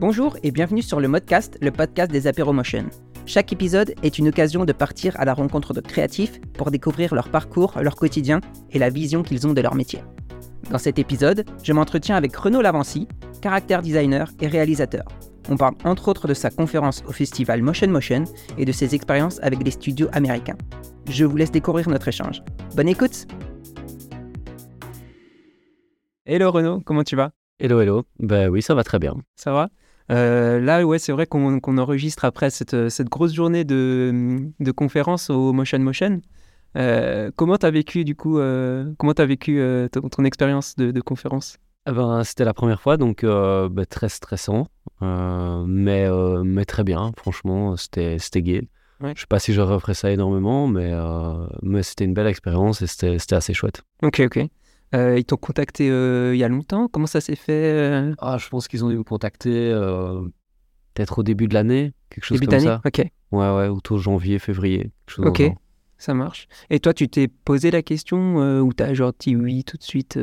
Bonjour et bienvenue sur le Modcast, le podcast des Apéromotion. Chaque épisode est une occasion de partir à la rencontre de créatifs pour découvrir leur parcours, leur quotidien et la vision qu'ils ont de leur métier. Dans cet épisode, je m'entretiens avec Renaud Lavancy, caractère designer et réalisateur. On parle entre autres de sa conférence au festival Motion Motion et de ses expériences avec des studios américains. Je vous laisse découvrir notre échange. Bonne écoute Hello Renaud, comment tu vas? Hello, hello. Ben oui, ça va très bien. Ça va? Euh, Là, ouais, c'est vrai qu'on enregistre après cette, cette, grosse journée de, de conférence au Motion Motion. Euh, comment tu as vécu, du coup, euh, comment as vécu ton, ton, expérience de, de conférence? Eh ben, C'était la première fois, donc ben, très stressant, mais, mais très bien. Franchement, c'était gai. Ouais. Je sais pas si je referais ça énormément, mais, mais c'était une belle expérience et c'était assez chouette. Ok, ok. Euh, ils t'ont contacté euh, il y a longtemps? Comment ça s'est fait euh? ah, Je pense qu'ils ont dû me contacter peut-être au début de l'année, quelque chose début comme ça. Ok. Ouais, ouais, autour de janvier, février. ok, ça marche. Et toi, tu t'es posé la question ou t'as genre dit oui tout de suite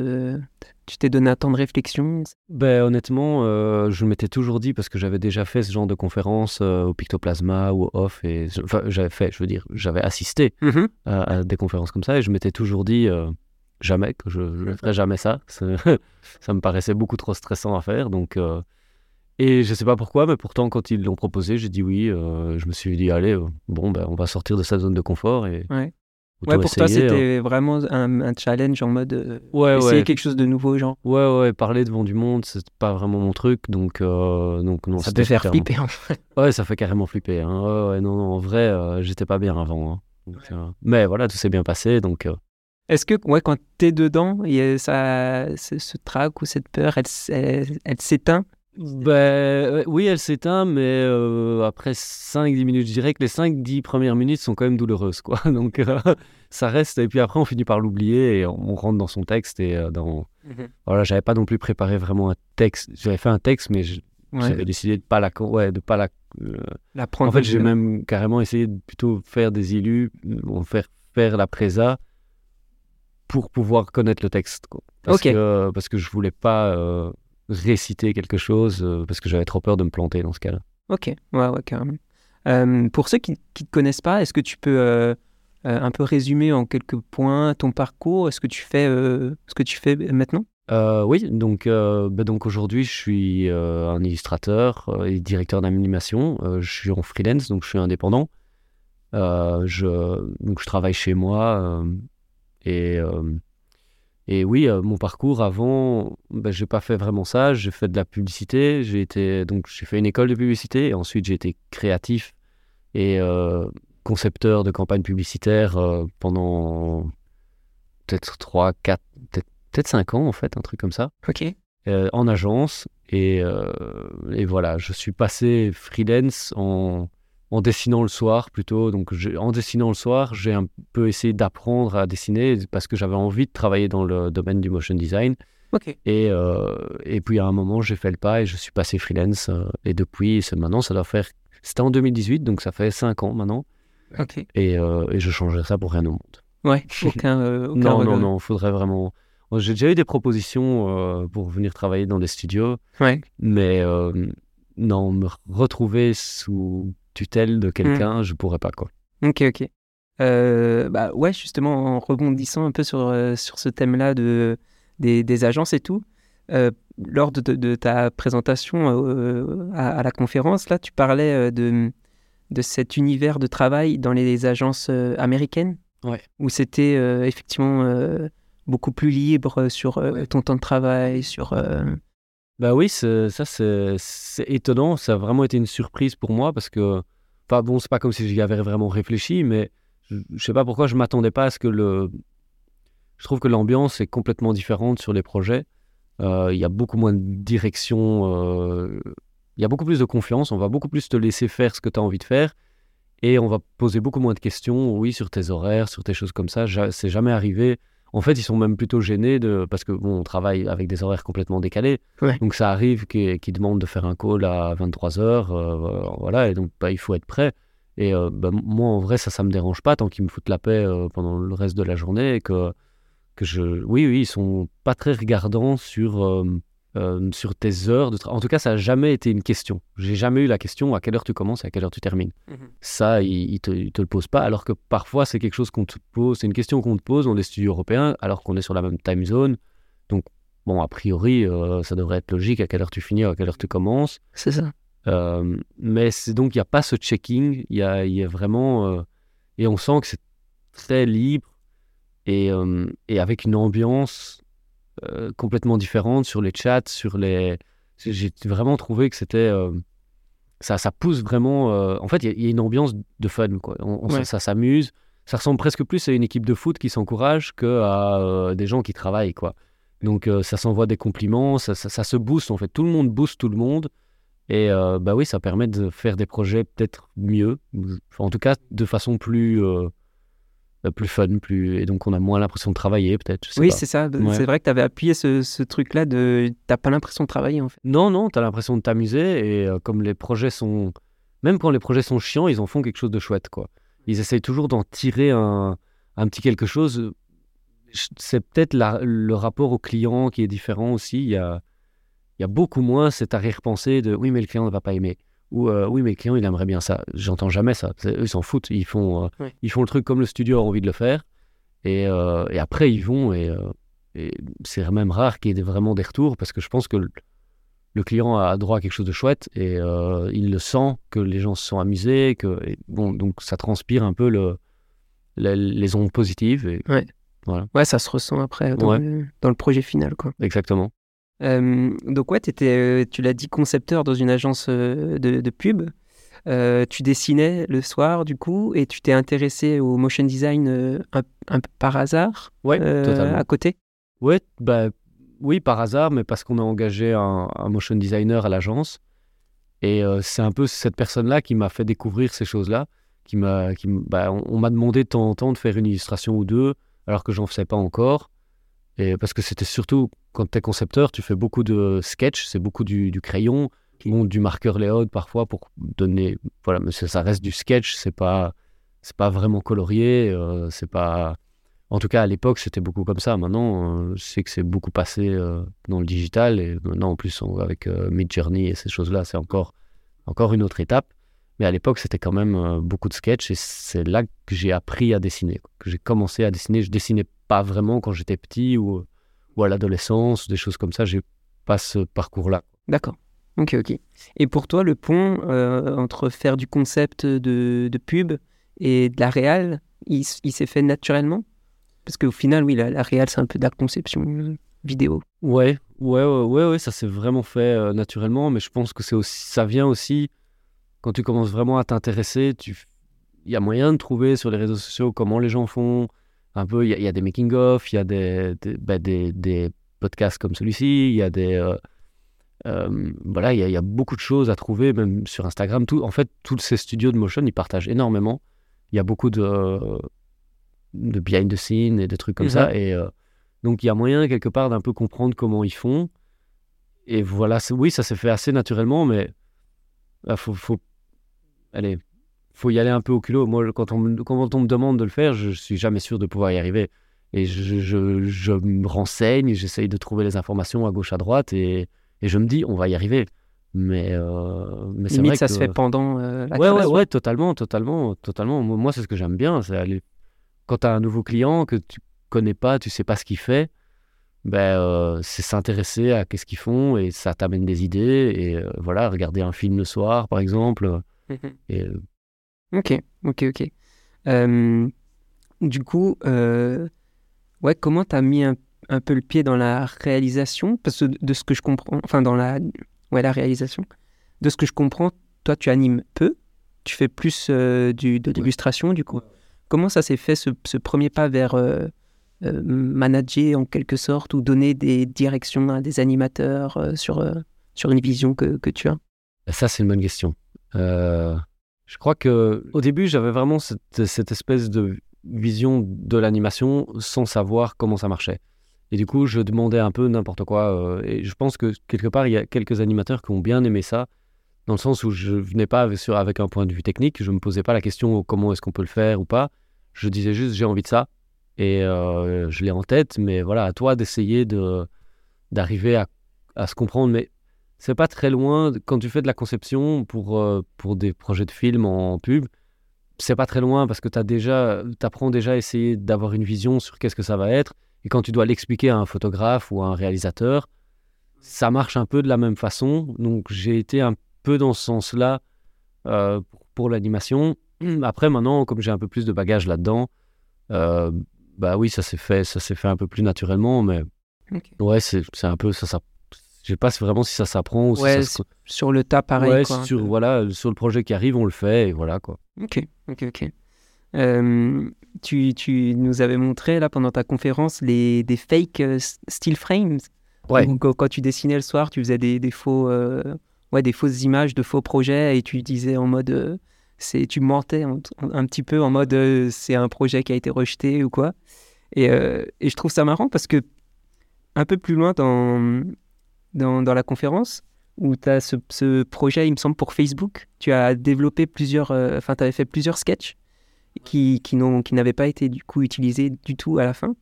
Tu t'es donné un temps de réflexion? Ben honnêtement, je m'étais toujours dit parce que j'avais déjà fait ce genre de conférence au Pictoplasma ou au Off et enfin j'avais fait, je veux dire, j'avais assisté mmh à, à, des conférences comme ça et je m'étais toujours dit jamais, que je ne ferais jamais ça. ça me paraissait beaucoup trop stressant à faire. Donc, euh, Et je ne sais pas pourquoi, mais pourtant, quand ils l'ont proposé, j'ai dit oui. Euh, je me suis dit, allez, euh, bon, ben, on va sortir de sa zone de confort. Et ouais. Ouais, pour toi, c'était vraiment un, un, challenge en mode ouais, essayer quelque chose de nouveau, genre. Ouais, ouais, parler devant du monde, c'est pas vraiment mon truc, donc, donc non. Ça peut faire carrément... flipper, en fait. Ouais, ça fait carrément flipper. Hein. Non, non, en vrai, j'étais pas bien avant. Hein. Donc, mais voilà, tout s'est bien passé, donc est-ce que ouais, quand tu es dedans, y a ça, ce trac ou cette peur, elle, elle, s'éteint? Ben, Oui, elle s'éteint, mais euh, après 5-10 minutes, je dirais que les 5-10 premières minutes sont quand même douloureuses. Quoi. Donc euh, ça reste, et puis après on finit par l'oublier et on rentre dans son texte. Et euh, dans... Mmh voilà, j'avais pas non plus préparé vraiment un texte. J'avais fait un texte, mais j'avais décidé de pas la, ouais, de pas la, la prendre. En fait, j'ai même carrément essayé de plutôt faire des illus, faire faire la présa pour pouvoir connaître le texte. Quoi. Parce, que, parce que je voulais pas euh, réciter quelque chose, euh, parce que j'avais trop peur de me planter dans ce cas-là. Ok, ouais, ouais, carrément. Euh, pour ceux qui ne te connaissent pas, est-ce que tu peux un peu résumer en quelques points ton parcours? Est-ce que tu fais ce que tu fais maintenant? Oui, donc, bah donc aujourd'hui, je suis un illustrateur et directeur d'animation. je suis en freelance, donc je suis indépendant. je, donc je travaille chez moi et, euh, et oui, euh, mon parcours avant, ben, j'ai pas fait vraiment ça. J'ai fait de la publicité. J'ai été donc j'ai fait une école de publicité et ensuite j'ai été créatif et euh, concepteur de campagnes publicitaires pendant peut-être 3, 4, peut-être peut 5 ans en fait, un truc comme ça. Ok. en agence et, et, voilà, je suis passé freelance en en dessinant le soir plutôt. Donc en dessinant le soir, j'ai un peu essayé d'apprendre à dessiner parce que j'avais envie de travailler dans le domaine du motion design. Et, euh, et puis à un moment, j'ai fait le pas et je suis passé freelance. Euh, et depuis, maintenant, ça doit faire... C'était en 2018, donc ça fait 5 ans maintenant. Et, euh, et, je changerais ça pour rien au monde. Ouais, aucun, aucun Non, non, non, il faudrait vraiment... J'ai déjà eu des propositions pour venir travailler dans des studios. Ouais. Mais non, me retrouver sous tutelle de quelqu'un, je pourrais pas quoi. Ok, ok. Euh, bah ouais, justement, en rebondissant un peu sur, euh, sur ce thème-là de, des, des, agences et tout, euh, lors de, de, ta présentation à, la conférence, là, tu parlais de, de cet univers de travail dans les agences américaines, ouais. où c'était effectivement beaucoup plus libre sur ton temps de travail, sur... Bah oui, ça c'est étonnant, ça a vraiment été une surprise pour moi parce que, enfin bon, c'est pas comme si j'y avais vraiment réfléchi, mais je, ne sais pas pourquoi je m'attendais pas à ce que le. Je trouve que l'ambiance est complètement différente sur les projets. Euh, il y a beaucoup moins de direction, euh, il y a beaucoup plus de confiance, on va beaucoup plus te laisser faire ce que tu as envie de faire et on va poser beaucoup moins de questions, oui, sur tes horaires, sur tes choses comme ça. C'est jamais arrivé en fait, ils sont même plutôt gênés de, parce que bon, on travaille avec des horaires complètement décalés. Donc ça arrive qu'ils demandent de faire un call à 23h, euh, voilà, et donc bah, il faut être prêt. Et euh, bah, moi, en vrai, ça, ça me dérange pas tant qu'ils me foutent la paix euh, pendant le reste de la journée et que, que je... Oui, oui, ils sont pas très regardants sur euh, sur tes heures de travail. En tout cas, ça n'a jamais été une question. J'ai jamais eu la question à quelle heure tu commences et à quelle heure tu termines. Mhm. Ça, il ne te, il te le pose pas, alors que parfois, c'est quelque chose qu'on te pose, c'est une question qu'on te pose dans les studios européens, alors qu'on est sur la même time zone. Donc, bon, a priori, euh, ça devrait être logique à quelle heure tu finis, à quelle heure tu commences. C'est ça. Euh, mais donc, il n'y a pas ce checking, il y a, il y a vraiment. et on sent que c'est très libre et, et avec une ambiance euh, complètement différente sur les chats, sur les. J'ai vraiment trouvé que c'était. euh, ça, ça pousse vraiment. euh, En fait, il y, a- il y a une ambiance de fun, quoi. On, on- Ouais. Ça s'amuse. Ça ressemble presque plus à une équipe de foot qui s'encourage qu'à euh, des gens qui travaillent, quoi. Donc, ça s'envoie des compliments, ça, ça- ça se booste, en fait. Tout le monde booste tout le monde. Et bah oui, ça permet de faire des projets peut-être mieux, en tout cas de façon plus, plus fun, plus... et donc on a moins l'impression de travailler peut-être. Oui, c'est ça. Ouais. C'est vrai que tu avais appuyé ce, ce truc-là de. T'as pas l'impression de travailler en fait. Non, non, tu as l'impression de t'amuser et euh, comme les projets sont. Même quand les projets sont chiants, ils en font quelque chose de chouette, quoi. Ils essayent toujours d'en tirer un, un petit quelque chose. C'est peut-être le rapport au client qui est différent aussi. Il y a, il y a beaucoup moins cette arrière-pensée de oui, mais le client ne va pas aimer. Ou euh, oui, mais le client, il aimerait bien ça. J'entends jamais ça. Eux, ils s'en foutent. Ils font, euh, ils font le truc comme le studio a envie de le faire. Et, euh, et après, ils vont. Et, et c'est même rare qu'il y ait vraiment des retours parce que je pense que le, le client a droit à quelque chose de chouette et il le sent que les gens se sont amusés. Que, et bon, donc ça transpire un peu le, les ondes positives. Et, Ouais, ça se ressent après dans, Ouais. dans le projet final, quoi. exactement. Euh, donc ouais, t'étais, euh, tu l'as dit, concepteur dans une agence euh, de, de pub. Euh, tu dessinais le soir, du coup, et tu t'es intéressé au motion design euh, un, un peu par hasard Ouais, euh, à côté? Ouais, bah, oui, par hasard, mais parce qu'on a engagé un, un motion designer à l'agence. Et c'est un peu cette personne-là qui m'a fait découvrir ces choses-là. Qui m'a, qui, bah, on, on m'a demandé de temps en temps de faire une illustration ou deux, alors que j'en faisais pas encore. Et parce que c'était surtout, quand tu es concepteur, tu fais beaucoup de sketch, c'est beaucoup du, du crayon, du marqueur layout parfois pour donner. Voilà, mais ça ça reste du sketch, c'est pas, c'est pas vraiment colorié, euh, c'est pas. En tout cas, à l'époque, c'était beaucoup comme ça. Maintenant, euh, je sais que c'est beaucoup passé euh, dans le digital. Et maintenant, en plus, on- avec euh, Midjourney et ces choses-là, c'est encore, encore une autre étape. Mais à l'époque, c'était quand même euh, beaucoup de sketch. Et c'est là que j'ai appris à dessiner, que j'ai commencé à dessiner. Je dessinais pas vraiment quand j'étais petit ou, ou à l'adolescence, des choses comme ça. J'ai pas ce parcours-là. D'accord. Ok, ok. Et pour toi, le pont euh, entre faire du concept de, de pub et de la réal, il, s'est fait naturellement? Parce qu'au final, oui, la, la réal, c'est un peu de la conception vidéo. Ouais, ouais, ouais, ouais, ouais, ça s'est vraiment fait euh, naturellement, mais je pense que c'est aussi, ça vient aussi quand tu commences vraiment à t'intéresser. Tu, il y a moyen de trouver sur les réseaux sociaux comment les gens font. Un peu, il y a, il y a des making of, il y a des, des, bah, des, des podcasts comme celui-ci, il y a des, euh, euh, voilà, il y, a, il y a beaucoup de choses à trouver, même sur Instagram. Tout, en fait, tous ces studios de motion, ils partagent énormément. Il y a beaucoup de, de behind the scene et de trucs comme Mhm. ça. Et euh, donc, il y a moyen quelque part d'un peu comprendre comment ils font. Et voilà, oui, ça s'est fait assez naturellement, mais il faut, faut, allez, faut y aller un peu au culot. Moi, quand on, me- quand on me demande de le faire, je suis jamais sûr de pouvoir y arriver. Et je, je, je me renseigne, j'essaye de trouver les informations à gauche, à droite, et, et je me dis, on va y arriver. Mais, euh, mais c'est vrai ça que... se fait pendant euh, la Ouais, ouais, création. ouais, totalement, totalement, totalement. Moi, c'est ce que j'aime bien. C'est aller... Quand tu as un nouveau client que tu connais pas, tu sais pas ce qu'il fait, ben, euh, c'est s'intéresser à qu'est-ce qu'ils font et ça t'amène des idées. Et euh, voilà, regarder un film le soir, par exemple. Et, euh, Ok, ok, ok. Euh, du coup, euh, ouais, comment t'as mis un, un peu le pied dans la réalisation? Parce que de ce que je comprends, enfin dans la, ouais, la réalisation, de ce que je comprends, toi tu animes peu, tu fais plus euh, du, de l'illustration du coup. Comment ça s'est fait ce, ce premier pas vers euh, manager en quelque sorte ou donner des directions à des animateurs sur, sur une vision que, que tu as? Ça, c'est une bonne question. Je crois que au début, j'avais vraiment cette, espèce de vision de l'animation sans savoir comment ça marchait. Et du coup, je demandais un peu n'importe quoi. euh, et je pense que quelque part, il y a quelques animateurs qui ont bien aimé ça, dans le sens où je venais pas avec, un point de vue technique. Je me posais pas la question comment est-ce qu'on peut le faire ou pas. Je disais juste j'ai envie de ça et euh, je l'ai en tête. Mais voilà, à toi d'essayer de d'arriver à, à se comprendre, mais c'est pas très loin quand tu fais de la conception pour, euh, pour des projets de films en pub. C'est pas très loin parce que tu déjà, apprends déjà à essayer d'avoir une vision sur qu'est-ce que ça va être. Et quand tu dois l'expliquer à un photographe ou à un réalisateur, ça marche un peu de la même façon. Donc j'ai été un peu dans ce sens-là euh, pour, l'animation. Après, maintenant, comme j'ai un peu plus de bagages là-dedans, euh, bah oui, ça s'est fait, ça s'est fait un peu plus naturellement, mais ouais, c'est un peu ça, ça je sais pas vraiment si ça s'apprend ou si ça sur le tas pareil. Ouais, sur, voilà, sur le projet qui arrive, on le fait et voilà quoi. Ok, ok, ok. Euh, tu, tu, nous avais montré là pendant ta conférence les, des fake euh, still frames. Ouais. quand, tu dessinais le soir, tu faisais des, des faux, euh, ouais, des fausses images de faux projets et tu disais en mode, c'est, tu mentais un, un, petit peu en mode, c'est un projet qui a été rejeté ou quoi. Et, et je trouve ça marrant parce que un peu plus loin dans, dans, dans la conférence où tu as ce, ce, projet, il me semble, pour Facebook. Tu as développé plusieurs, euh, enfin, tu avais fait plusieurs sketchs qui, qui n'avaient pas été du coup utilisés du tout à la fin.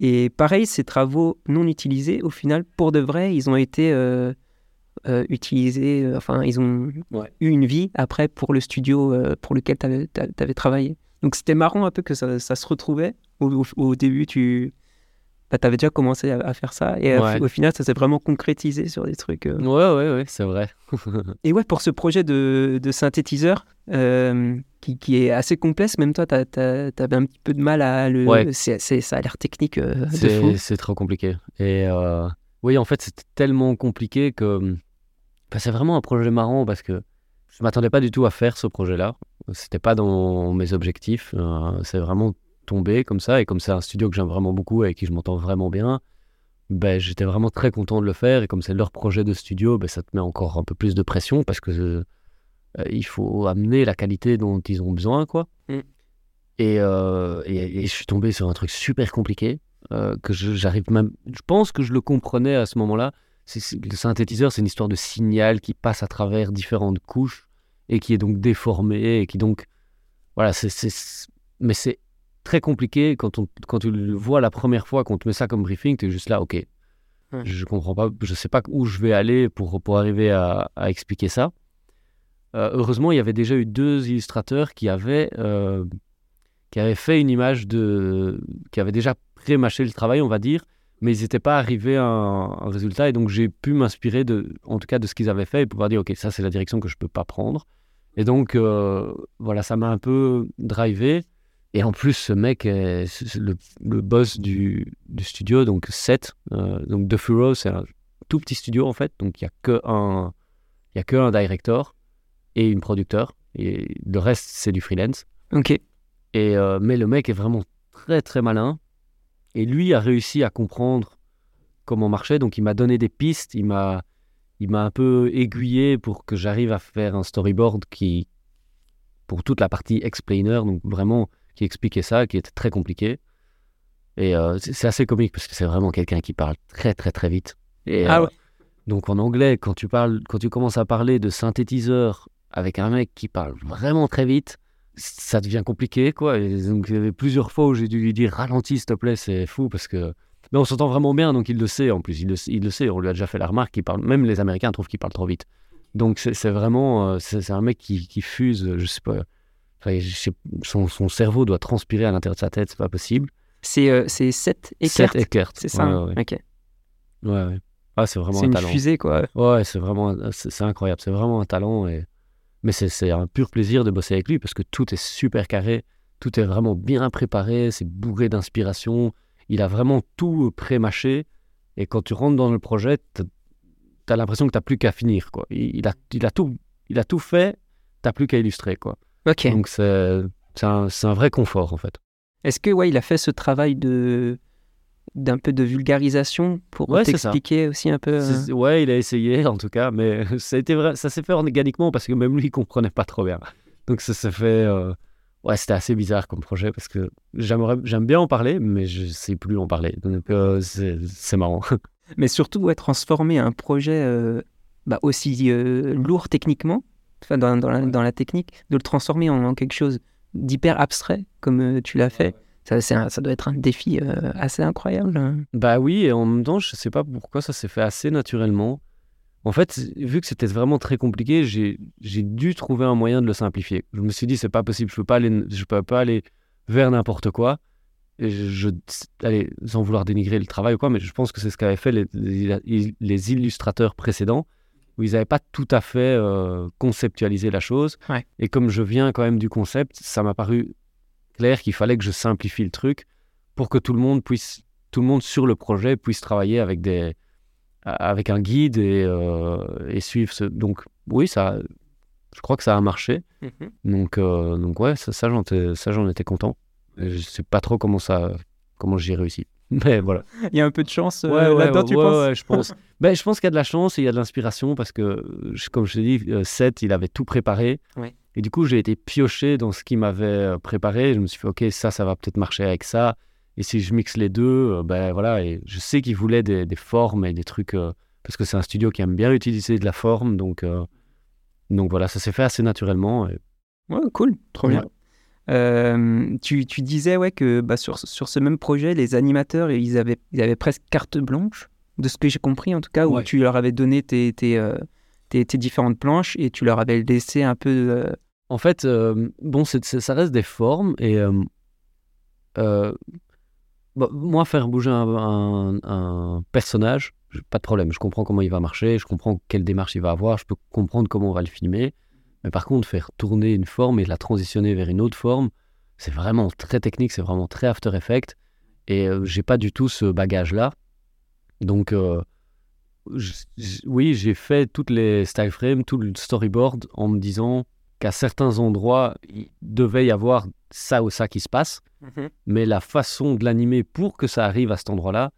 Et pareil, ces travaux non utilisés, au final, pour de vrai, ils ont été euh, euh, utilisés, enfin, ils ont eu une vie après pour le studio pour lequel tu avais, avais, travaillé. Donc c'était marrant un peu que ça, ça se retrouvait. Au, au début, tu, bah, tu avais déjà commencé à, faire ça. Et euh, au final, ça s'est vraiment concrétisé sur des trucs. Euh. Ouais, ouais, ouais, c'est vrai. et ouais, pour ce projet de, de synthétiseur, euh, qui, qui, est assez complexe, même toi, tu avais un petit peu de mal à le. Ouais. C'est, ça a l'air technique fou. C'est trop compliqué. Et oui, en fait, c'était tellement compliqué que. c'est vraiment un projet marrant parce que je m'attendais pas du tout à faire ce projet-là. C'était pas dans mes objectifs. c'est vraiment tombé comme ça, et comme c'est un studio que j'aime vraiment beaucoup et avec qui je m'entends vraiment bien, ben, j'étais vraiment très content de le faire. Et comme c'est leur projet de studio, ben, ça te met encore un peu plus de pression parce que euh, il faut amener la qualité dont ils ont besoin. quoi. Mm. Euh, et, et, je suis tombé sur un truc super compliqué euh, que j'arrive même. Je pense que je le comprenais à ce moment-là. Le synthétiseur, c'est une histoire de signal qui passe à travers différentes couches et qui est donc déformé et qui donc. Voilà, c'est. Mais c'est très compliqué quand, on, quand tu le vois la première fois, qu'on te met ça comme briefing, tu es juste là, ok, je comprends pas, je sais pas où je vais aller pour, pour arriver à, expliquer ça. Euh, heureusement, il y avait déjà eu deux illustrateurs qui avaient, euh, qui avaient fait une image de. qui avaient déjà pré-mâché le travail, on va dire, mais ils n'étaient pas arrivés à un, résultat. Et donc, j'ai pu m'inspirer, de, en tout cas, de ce qu'ils avaient fait et pouvoir dire, OK, ça, c'est la direction que je peux pas prendre. Et donc, euh, voilà, ça m'a un peu drivé. Et en plus, ce mec est le, le boss du, du, studio, donc Seth. Euh, donc The Furrow, c'est un tout petit studio en fait. Donc il n'y a que un, il y a que un director et une producteur. Et le reste, c'est du freelance. Ok. Et, euh, mais le mec est vraiment très très malin. Et lui a réussi à comprendre comment marchait. Donc il m'a donné des pistes. Il m'a, il m'a un peu aiguillé pour que j'arrive à faire un storyboard qui, pour toute la partie explainer, donc vraiment qui expliquait ça, qui était très compliqué. Et euh, c'est assez comique parce que c'est vraiment quelqu'un qui parle très très très vite. Et, ah euh, Donc en anglais, quand tu parles, quand tu commences à parler de synthétiseur avec un mec qui parle vraiment très vite, ça devient compliqué quoi. Et donc il y avait plusieurs fois où j'ai dû lui dire ralentis s'il te plaît, c'est fou parce que mais on s'entend vraiment bien, donc il le sait en plus, il le, il le sait, on lui a déjà fait la remarque, il parle, même les Américains trouvent qu'il parle trop vite. Donc c'est vraiment, euh, c'est un mec qui, qui, fuse, je sais pas, son, son, cerveau doit transpirer à l'intérieur de sa tête, c'est pas possible. C'est euh, c'est 7 Eckert. C'est ça ouais, ouais. Ok. Ouais, Ah, c'est vraiment un talent. C'est une fusée, quoi. Ouais, c'est vraiment, c'est incroyable. C'est vraiment un talent. Et... Mais c'est un pur plaisir de bosser avec lui parce que tout est super carré. Tout est vraiment bien préparé. C'est bourré d'inspiration. Il a vraiment tout pré-mâché. Et quand tu rentres dans le projet, tu as l'impression que tu n'as plus qu'à finir. Quoi. Il, il, a, il, a tout, il a tout fait. Tu n'as plus qu'à illustrer. Quoi. Donc c'est un, un, vrai confort en fait. Est-ce que ouais, il a fait ce travail de d'un peu de vulgarisation pour t'expliquer aussi un peu euh... Ouais, il a essayé en tout cas, mais ça, a été vrai, ça s'est fait organiquement parce que même lui il comprenait pas trop bien. Donc ça s'est fait. Euh... Ouais, c'était assez bizarre comme projet parce que j'aime bien en parler, mais je sais plus en parler. Donc euh, c'est marrant. Mais surtout, ouais, transformer un projet euh, bah, aussi lourd techniquement dans, dans, la, dans, la, technique, de le transformer en, quelque chose d'hyper abstrait, comme euh, tu l'as fait, Ça, c'est un- ça doit être un défi euh, assez incroyable. Bah oui, et en même temps, je sais pas pourquoi ça s'est fait assez naturellement. En fait, vu que c'était vraiment très compliqué, j'ai j'ai dû trouver un moyen de le simplifier. Je me suis dit, c'est pas possible, je peux pas aller, je peux pas aller vers n'importe quoi. Et je, je- allez, sans vouloir dénigrer le travail ou quoi, mais je pense que c'est ce qu'avaient fait les, les- les illustrateurs précédents, où ils n'avaient pas tout à fait euh, conceptualisé la chose. Ouais. Et comme je viens quand même du concept, ça m'a paru clair qu'il fallait que je simplifie le truc pour que tout le monde puisse, tout le monde sur le projet puisse travailler avec des, avec un guide et, euh, et suivre ce. Donc oui, ça, je crois que ça a marché. Donc, euh, donc ouais, ça, ça, j'en étais, ça, j'en étais content. Je sais pas trop comment ça, comment j'ai réussi. Mais voilà. Il y a un peu de chance euh, Ouais, là-dedans, ouais, tu penses? je pense. Ben, je pense qu'il y a de la chance et il y a de l'inspiration parce que, comme je te dis, euh, Seth, il avait tout préparé. Ouais. Et du coup, j'ai été pioché dans ce qu'il m'avait euh, préparé. Je me suis fait, OK, ça, ça va peut-être marcher avec ça. Et si je mixe les deux, euh, ben voilà. Et je sais qu'il voulait des, des formes et des trucs, euh, parce que c'est un studio qui aime bien utiliser de la forme. Donc, euh, donc voilà, ça s'est fait assez naturellement. et- Ouais, cool, trop bien. Euh, tu, tu disais ouais, que bah, sur, sur ce même projet, les animateurs, ils avaient, ils avaient presque carte blanche, de ce que j'ai compris en tout cas, où Ouais. tu leur avais donné tes, tes, euh, tes, tes différentes planches et tu leur avais laissé un peu... euh, En fait, euh, bon, ça reste des formes et euh, bon, moi, faire bouger un, un- un personnage, pas de problème. Je comprends comment il va marcher, je comprends quelle démarche il va avoir, je peux comprendre comment on va le filmer. Mais par contre, faire tourner une forme et la transitionner vers une autre forme, c'est vraiment très technique, c'est vraiment très After Effects. Et euh, j'ai pas du tout ce bagage-là. Donc, euh, oui, j'ai fait toutes les style frames, tout le storyboard en me disant qu'à certains endroits, il devait y avoir ça ou ça qui se passe, mais la façon de l'animer pour que ça arrive à cet endroit-là,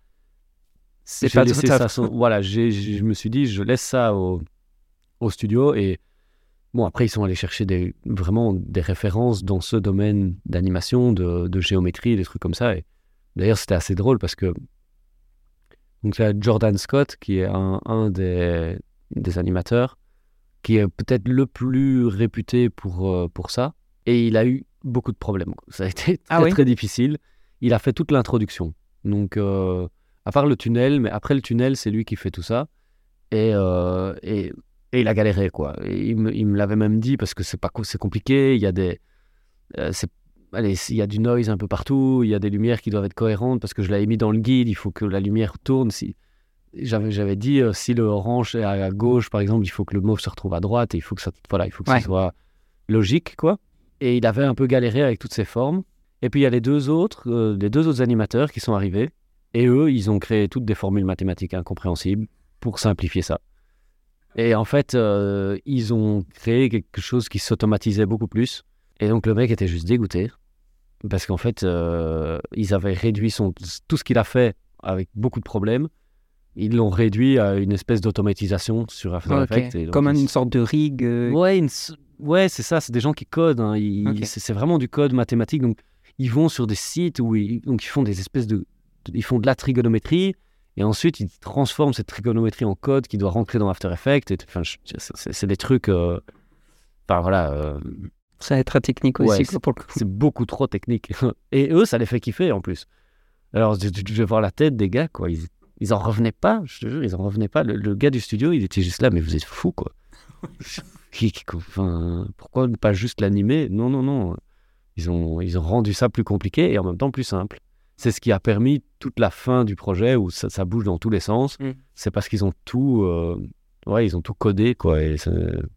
C'est pas laissé ça. son- Voilà, je me suis dit, je laisse ça au, au studio et bon, après, ils sont allés chercher des, vraiment des références dans ce domaine d'animation, de, de géométrie, des trucs comme ça. Et d'ailleurs, c'était assez drôle parce que donc, il y a Jordan Scott qui est un, un des, des animateurs qui est peut-être le plus réputé pour, euh, pour ça. Et il a eu beaucoup de problèmes. Ça a été très, Ah oui très difficile. Il a fait toute l'introduction. Donc, euh, à part le tunnel, mais après le tunnel, c'est lui qui fait tout ça. Et, euh, et, et il a galéré, quoi. Et il me, l'avait même dit parce que c'est pas c'est compliqué. Il y a des. euh, c'est- allez, il y a du noise un peu partout. Il y a des lumières qui doivent être cohérentes parce que je l'avais mis dans le guide. Il faut que la lumière tourne. Si, j'avais, j'avais dit euh, si le orange est à gauche, par exemple, il faut que le mauve se retrouve à droite. Et il faut que ça, voilà, il faut que Ouais. soit logique, quoi. Et il avait un peu galéré avec toutes ces formes. Et puis il y a les deux autres, euh, les deux autres animateurs qui sont arrivés. Et eux, ils ont créé toutes des formules mathématiques incompréhensibles pour simplifier ça. Et en fait, euh, ils ont créé quelque chose qui s'automatisait beaucoup plus. Et donc le mec était juste dégoûté. Parce qu'en fait, euh, ils avaient réduit son, tout ce qu'il a fait avec beaucoup de problèmes. Ils l'ont réduit à une espèce d'automatisation sur After. Effects. et donc Comme une sorte de rig. euh, Ouais, une ouais c'est ça, c'est des gens qui codent. hein. Ils- c'est, vraiment du code mathématique. Donc, ils vont sur des sites où ils, donc ils font des espèces de, Ils font de la trigonométrie et ensuite ils transforment cette trigonométrie en code qui doit rentrer dans After Effects. Enfin, c'est, des trucs. euh, Enfin, voilà. Ça va être très technique aussi Ouais, quoi, pour le coup. c'est beaucoup trop technique. Et eux, ça les fait kiffer en plus. Alors, tu- tu vais voir la tête des gars, quoi. Ils, ils en revenaient pas, je te jure, ils en revenaient pas. Le, le gars du studio, il était juste là, mais vous êtes fous, quoi. Enfin, pourquoi ne pas juste l'animer? Non, non, non. Ils ont, ils ont rendu ça plus compliqué et en même temps plus simple. C'est ce qui a permis toute la fin du projet où ça, ça bouge dans tous les sens. Mm. C'est parce qu'ils ont tout, euh, ouais, ils ont tout codé, quoi. Et c'est,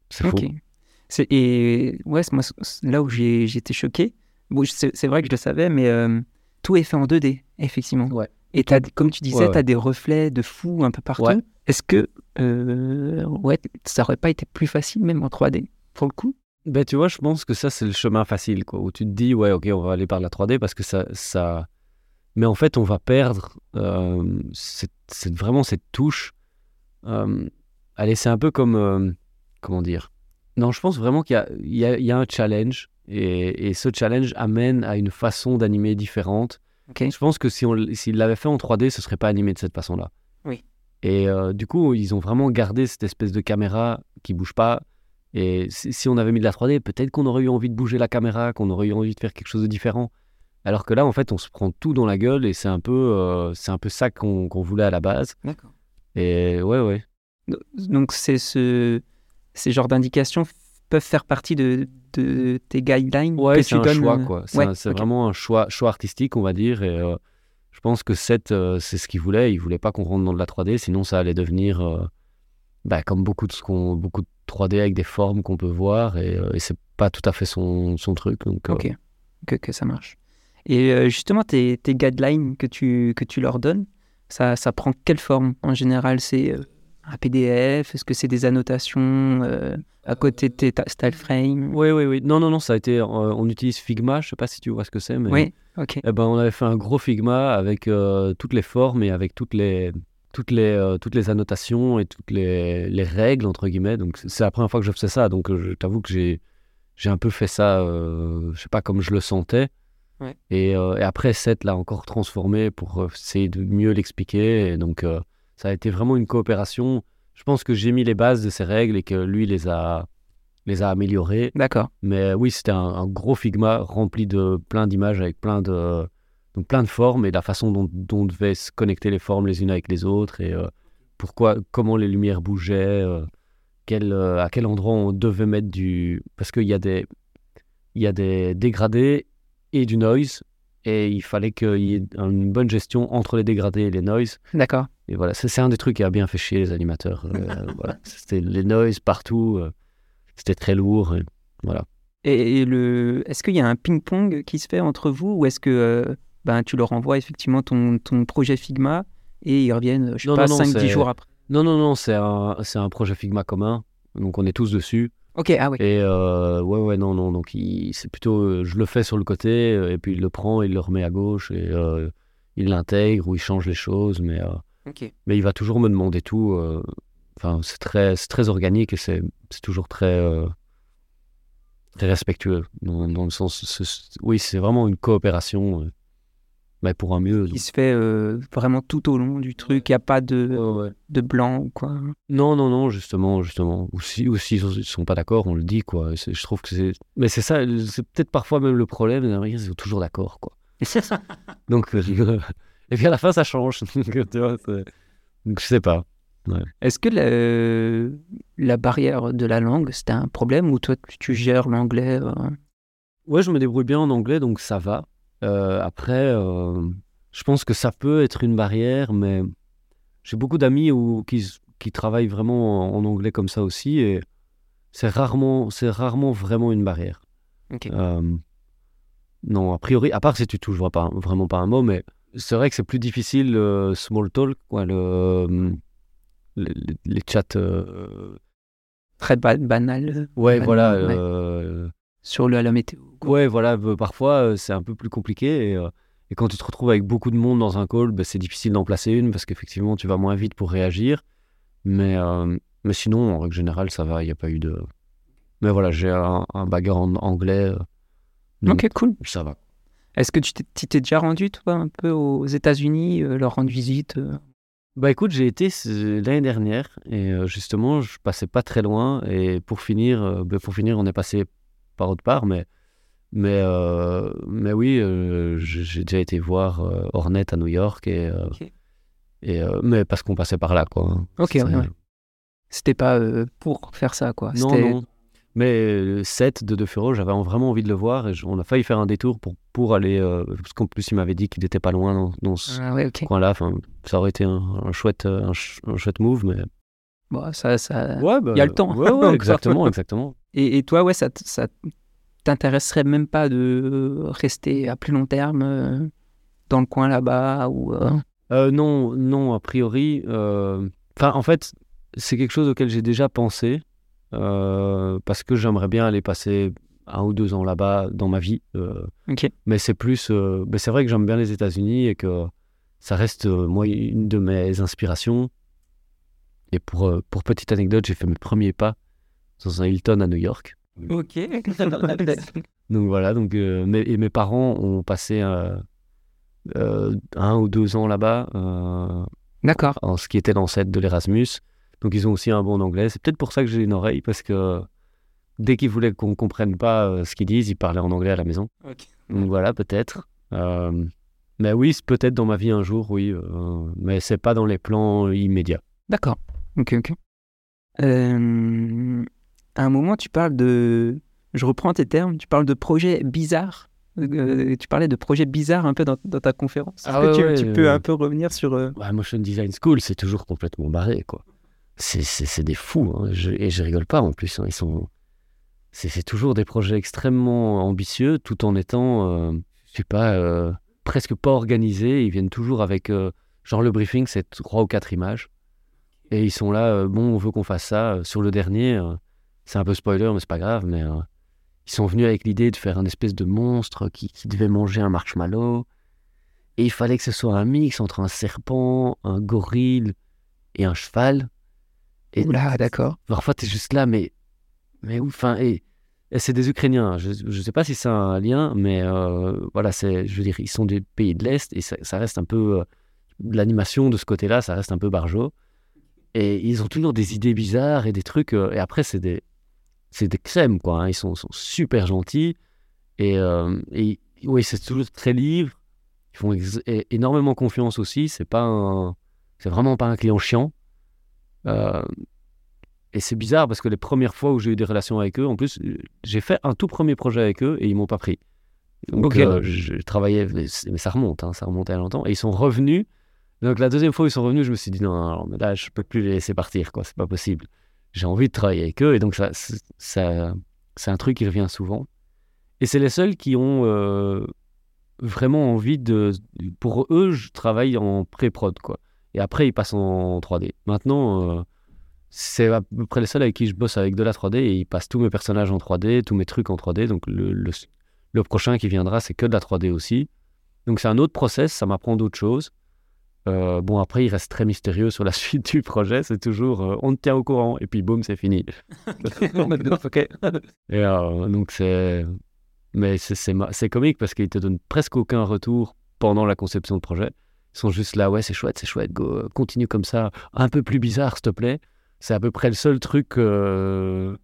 c'est fou. Et ouais, moi, là où été choqué, bon, c'est vrai que je le savais, mais euh, tout est fait en 2D, effectivement. Ouais. Et t'as, comme tu disais, Ouais, tu as des reflets de fou un peu partout. Ouais. Est-ce que euh, ouais, ça aurait pas été plus facile même en 3D pour le coup Ben, tu vois, je pense que ça, c'est le chemin facile, quoi, où tu te dis, ouais, ok, on va aller par la 3D parce que ça. ça... Mais en fait, on va perdre euh, cette, cette- vraiment cette touche. Allez, c'est un peu comme. comment dire Non, je pense vraiment qu'il y a, y y un challenge et, et ce challenge amène à une façon d'animer différente. Je pense que si on s'il l'avait fait en 3D, ce serait pas animé de cette façon-là. Oui. Et euh, du coup, ils ont vraiment gardé cette espèce de caméra qui bouge pas. Et si, si on avait mis de la 3D, peut-être qu'on aurait eu envie de bouger la caméra, qu'on aurait eu envie de faire quelque chose de différent. Alors que là, en fait, on se prend tout dans la gueule et c'est un peu, euh, c'est un peu ça qu'on qu'on voulait à la base. D'accord. Et ouais, ouais. Donc, c'est ce, ces genres d'indications peuvent faire partie de, de tes guidelines Ouais, que c'est tu un donnes. choix, euh, quoi. C'est ouais, vraiment un choix, choix artistique, on va dire. Et euh, je pense que Seth, euh, c'est ce qu'il voulait. Il voulait pas qu'on rentre dans de la 3D, sinon ça allait devenir euh, bah, comme beaucoup de, ce qu'on, beaucoup de 3D avec des formes qu'on peut voir. Et, et c'est pas tout à fait son, son truc. Donc, Ok, que, que ça marche. Et justement, tes, tes guidelines que tu, que tu leur donnes, ça, ça prend quelle forme En général, c'est un PDF Est-ce que c'est des annotations euh, à côté de tes style frames Oui, oui, oui. Non, non, non, ça a été. euh, on utilise Figma, je sais pas si tu vois ce que c'est, mais. Oui, ok. Eh ben, on avait fait un gros Figma avec euh, toutes les formes et avec toutes les, toutes les, toutes les annotations et toutes les, les règles, entre guillemets. Donc, c'est- la première fois que je faisais ça. Donc, je t'avoue que j'ai, j'ai un peu fait ça, je sais pas, comme je le sentais. Ouais. Et, et après, Seth l'a encore transformé pour essayer de mieux l'expliquer. Et donc, ça a été vraiment une coopération. Je pense que j'ai mis les bases de ces règles et que lui les a, les a améliorées. D'accord. Mais oui, c'était un, un gros Figma rempli de plein d'images avec plein de, donc plein de formes et la façon dont, dont on devait se connecter les formes les unes avec les autres et euh, pourquoi, comment les lumières bougeaient, euh, quel, euh, à quel endroit on devait mettre du. Parce qu'il y, a des- y a des dégradés et du noise et il fallait qu'il y ait une bonne gestion entre les dégradés et les noise. D'accord. Et voilà, c'est un des trucs qui a bien fait chier les animateurs. Euh, voilà. C'était les noise partout, euh, c'était très lourd. et voilà. Et, et le, est-ce qu'il y a un ping-pong qui se fait entre vous ou est-ce que euh, ben, tu leur envoies effectivement ton, ton projet Figma et ils reviennent, je sais Non, pas, non, non, 5-10 c'est- jours après? Non, non, non, c'est un, un projet Figma commun. Donc on est tous dessus. Ok, ah oui. Et ouais, ouais, non, non. Donc c'est plutôt. je le fais sur le côté, et puis il le prend, il le remet à gauche, et il l'intègre ou il change les choses. Mais, mais il va toujours me demander tout. euh, Enfin, c'est très, c'est très organique et c'est c'est toujours très, euh, très respectueux. Dans, dans le sens. c'est- oui, c'est vraiment une coopération, euh, mais pour un mieux. Qui se fait euh, vraiment tout au long du truc, il n'y a pas de, Ouais, ouais. de blanc ou quoi. Non, non, non, justement, justement. Ou si, ou s'ils ne sont pas d'accord, on le dit, quoi. C'est- Je trouve que c'est... Mais c'est ça, c'est peut-être parfois même le problème, les Américains, ils sont toujours d'accord, quoi. Donc, euh, et puis à la fin, ça change. Donc, tu vois, Donc, je sais pas. Est-ce que la, la barrière de la langue, c'était un problème ou toi, tu, tu gères l'anglais euh, Ouais, je me débrouille bien en anglais, donc ça va. Euh, après, euh, je pense que ça peut être une barrière, mais j'ai beaucoup d'amis qui, qui travaillent vraiment en, en anglais comme ça aussi, et c'est rarement, c'est rarement vraiment une barrière. Non, a priori, à part si tu touches pas- vraiment pas un mot, mais c'est vrai que c'est plus difficile le small talk, le, euh, les, chats. euh, Très ba- banal ouais, Banal, voilà. ouais. euh, sur le, la météo. quoi. ouais, voilà. euh, Parfois, euh, c'est un peu plus compliqué. Et, et quand tu te retrouves avec beaucoup de monde dans un call, ben, c'est difficile d'en placer une parce qu'effectivement, tu vas moins vite pour réagir. Mais, euh, mais sinon, en règle générale, ça va. Il n'y a pas eu de. Mais voilà, j'ai un, un background anglais. euh, donc Ok, cool. ça va. Est-ce que tu t'es, déjà rendu, toi, un peu aux États-Unis, euh, leur rendre visite euh? Bah écoute, j'ai été l'année dernière et euh, justement, je passais pas très loin et pour finir, bah, pour finir, on est passé par autre part, mais mais mais oui, j'ai déjà été voir Hornet à New York et et mais parce qu'on passait par là quoi. hein. Ok, ouais, ouais. C'était pas pour faire ça, quoi. Non non. Mais le set de De Furo, j'avais vraiment envie de le voir et je- on a failli faire un détour pour pour aller euh, parce qu'en plus il m'avait dit qu'il n'était pas loin dans, dans ce Ah ouais, coin-là. Enfin, ça aurait été un, un chouette euh, un, ch- un chouette move, mais Bon, ça, ça... Ouais, bah, Il y a le temps. Ouais, ouais, Encore. exactement, exactement. Et, et toi, ouais, ça, ça t'intéresserait même pas de rester à plus long terme euh, dans le coin là-bas ou euh, Euh, non, non, a priori. euh, Enfin, en fait, c'est quelque chose auquel j'ai déjà pensé euh, parce que j'aimerais bien aller passer un ou deux ans là-bas dans ma vie. euh, mais c'est plus. euh, mais c'est vrai que j'aime bien les États-Unis et que ça reste, euh, moi, une de mes inspirations. Et pour, euh, pour petite anecdote, j'ai fait mes premiers pas dans un Hilton à New York. Ok. Donc voilà, donc, euh, mes, et mes parents ont passé euh, euh, un ou deux ans là-bas, euh, D'accord. en ce qui était l'ancêtre de l'Erasmus. Donc ils ont aussi un bon anglais. C'est peut-être pour ça que j'ai une oreille, parce que dès qu'ils voulaient qu'on comprenne pas euh, ce qu'ils disent, ils parlaient en anglais à la maison. Donc voilà, peut-être. Euh, mais oui, c'est peut-être dans ma vie un jour, oui. euh, mais c'est pas dans les plans immédiats. D'accord. Ok, ok. Euh, à un moment, tu parles de. Je reprends tes termes, tu parles de projets bizarres. Euh, tu parlais de projets bizarres un peu dans, dans ta conférence. Ah Est-ce que ouais, tu, ouais, tu peux euh, un peu revenir sur. euh, Ouais, Motion Design School, c'est toujours complètement barré, quoi. C'est, des fous, hein. Et je rigole pas en plus. hein. Ils sont, c'est, toujours des projets extrêmement ambitieux, tout en étant, euh, je sais pas, euh, presque pas organisés. Ils viennent toujours avec, euh, genre le briefing, c'est trois ou quatre images, et ils sont là, bon, on veut qu'on fasse ça. Sur le dernier, c'est un peu spoiler, mais c'est pas grave, mais ils sont venus avec l'idée de faire un espèce de monstre qui, qui devait manger un marshmallow. Et il fallait que ce soit un mix entre un serpent, un gorille et un cheval. Et Oula, d'accord. parfois, tu es juste là, mais. Mais où Enfin, et, et c'est des Ukrainiens. Je ne sais pas si c'est un lien, mais euh, voilà, c'est, je veux dire, ils sont des pays de l'Est et ça, ça reste un peu. euh, L'animation de ce côté-là, ça reste un peu barjot. Et ils ont toujours des idées bizarres et des trucs. euh, et après, c'est des, c'est des crèmes, quoi. hein. Ils sont, sont super gentils. Et, et oui, c'est toujours très libre. Ils font énormément confiance aussi. C'est pas un, c'est vraiment pas un client chiant. Euh, et c'est bizarre parce que les premières fois où j'ai eu des relations avec eux, en plus, j'ai fait un tout premier projet avec eux et ils m'ont pas pris. Donc, euh, je travaillais, mais ça remonte, hein, ça remontait à longtemps. Et ils sont revenus. Donc, la deuxième fois où ils sont revenus, je me suis dit non, non, non, mais là, je peux plus les laisser partir, quoi. C'est pas possible. J'ai envie de travailler avec eux et donc, ça, c'est- ça, c'est un truc qui revient souvent. Et c'est les seuls qui ont euh, vraiment envie de. Pour eux, je travaille en pré-prod, quoi. Et après, ils passent en 3D. Maintenant, euh, c'est à peu près les seuls avec qui je bosse avec de la 3D et ils passent tous mes personnages en 3D, tous mes trucs en 3D. Donc, le, le, le prochain qui viendra, c'est que de la 3D aussi. Donc, c'est un autre process, ça m'apprend d'autres choses. Euh, bon, après, il reste très mystérieux sur la suite du projet. C'est toujours euh, on te tient au courant et puis boum, c'est fini. ok. Et euh, donc c'est, mais c'est c'est ma- c'est comique parce qu'ils te donnent presque aucun retour pendant la conception de projet. Ils sont juste là, ouais, c'est chouette, c'est chouette, go, continue comme ça, un peu plus bizarre, s'il te plaît. C'est à peu près le seul truc euh,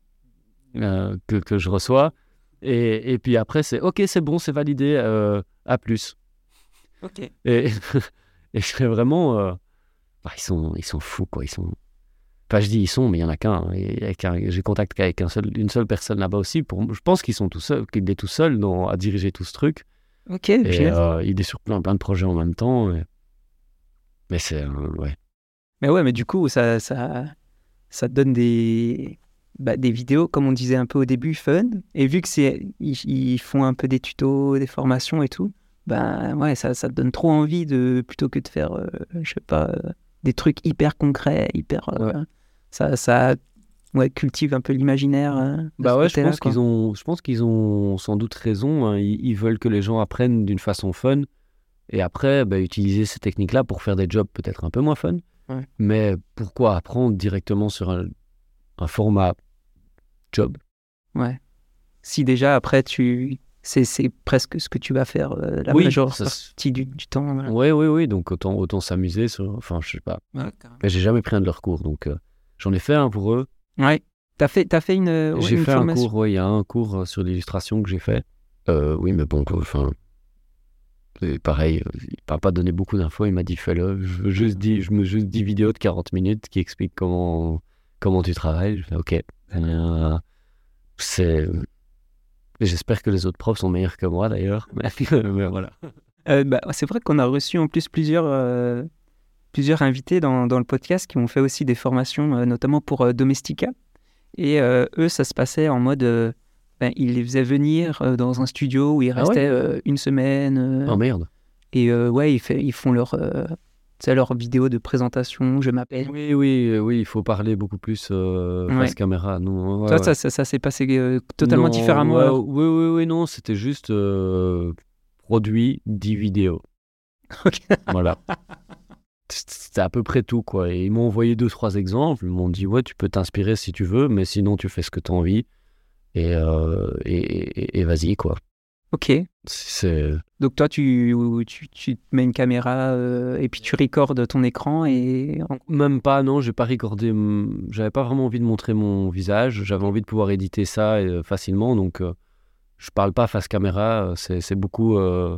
euh, que, que je reçois. Et, et puis après, c'est ok, c'est bon, c'est validé, euh, à plus. Ok. Et, et je serais vraiment. bah, ils, sont, ils sont fous, quoi. Ils sont. Enfin, je dis ils sont, mais il y en a qu'un. hein. J'ai contact qu'avec un seul, une seule personne là-bas aussi. Pour, je pense qu'ils sont tout seuls, qu'il est tout seul dans, à diriger tout ce truc. Ok, Et euh, il est sur plein, plein de projets en même temps. Mais c'est. ouais. Mais ouais, mais du coup, ça, ça, ça donne des, bah, des vidéos, comme on disait un peu au début, fun. Et vu que c'est, ils, ils font un peu des tutos, des formations et tout, ben ouais, ça, ça te donne trop envie de, plutôt que de faire, euh, je sais pas, euh, des trucs hyper concrets, hyper. euh, Ça, ça ouais, cultive un peu l'imaginaire. Bah ouais, je pense qu'ils ont, je pense qu'ils ont sans doute raison. hein. Ils, ils veulent que les gens apprennent d'une façon fun. Et après, bah, utiliser ces techniques-là pour faire des jobs peut-être un peu moins fun. Ouais. Mais pourquoi apprendre directement sur un, un format job? Ouais. Si déjà, après, tu. C'est, presque ce que tu vas faire euh, la Oui, majeure partie du, du temps. voilà. Oui, oui, oui. Donc autant, autant s'amuser. Sur... Enfin, je sais pas. Mais j'ai jamais pris un de leurs cours. Donc euh, j'en ai fait un pour eux. Ouais. T'as fait, t'as fait une, ouais, j'ai fait un cours. Ouais, il y a un cours euh, sur l'illustration que j'ai fait. Euh, oui, mais bon, enfin. C'est pareil, il m'a pas donné beaucoup d'infos, il m'a dit fais-le. Je veux juste dire, je me juste 10 vidéos de 40 minutes qui expliquent comment, comment tu travailles. Je fais ok. Euh, c'est. J'espère que les autres profs sont meilleurs que moi d'ailleurs. Mais, voilà. Euh, bah, c'est vrai qu'on a reçu en plus plusieurs, euh, plusieurs invités dans, dans le podcast qui ont fait aussi des formations, euh, notamment pour euh, Domestika. Et euh, eux, ça se passait en mode. Ben, ils les faisaient venir euh, dans un studio où ils Ah restaient euh, une semaine. euh, Oh merde. et ouais, ils, fait- ils font leur, sais, leur vidéo de présentation. Je m'appelle. Oui, oui, oui, il faut parler beaucoup plus euh, Ouais. face caméra. Non, ouais, ouais. ça, ça, ça s'est passé euh, totalement Non, différemment. oui, oui, oui, non, c'était juste produit 10 vidéos. Ok. Voilà. C'était à peu près tout, quoi. Et ils m'ont envoyé deux, trois exemples. Ils m'ont dit, ouais, tu peux t'inspirer si tu veux, mais sinon, tu fais ce que tu as envie. Et, euh, et, et- et vas-y, quoi. Ok. C'est... Donc toi, tu, tu, mets une caméra euh, et puis tu recordes ton écran et Même pas, non, j'ai pas recordé. J'avais pas vraiment envie de montrer mon visage. J'avais envie de pouvoir éditer ça euh, facilement. Donc, euh, je parle pas face caméra. C'est, c'est beaucoup. euh,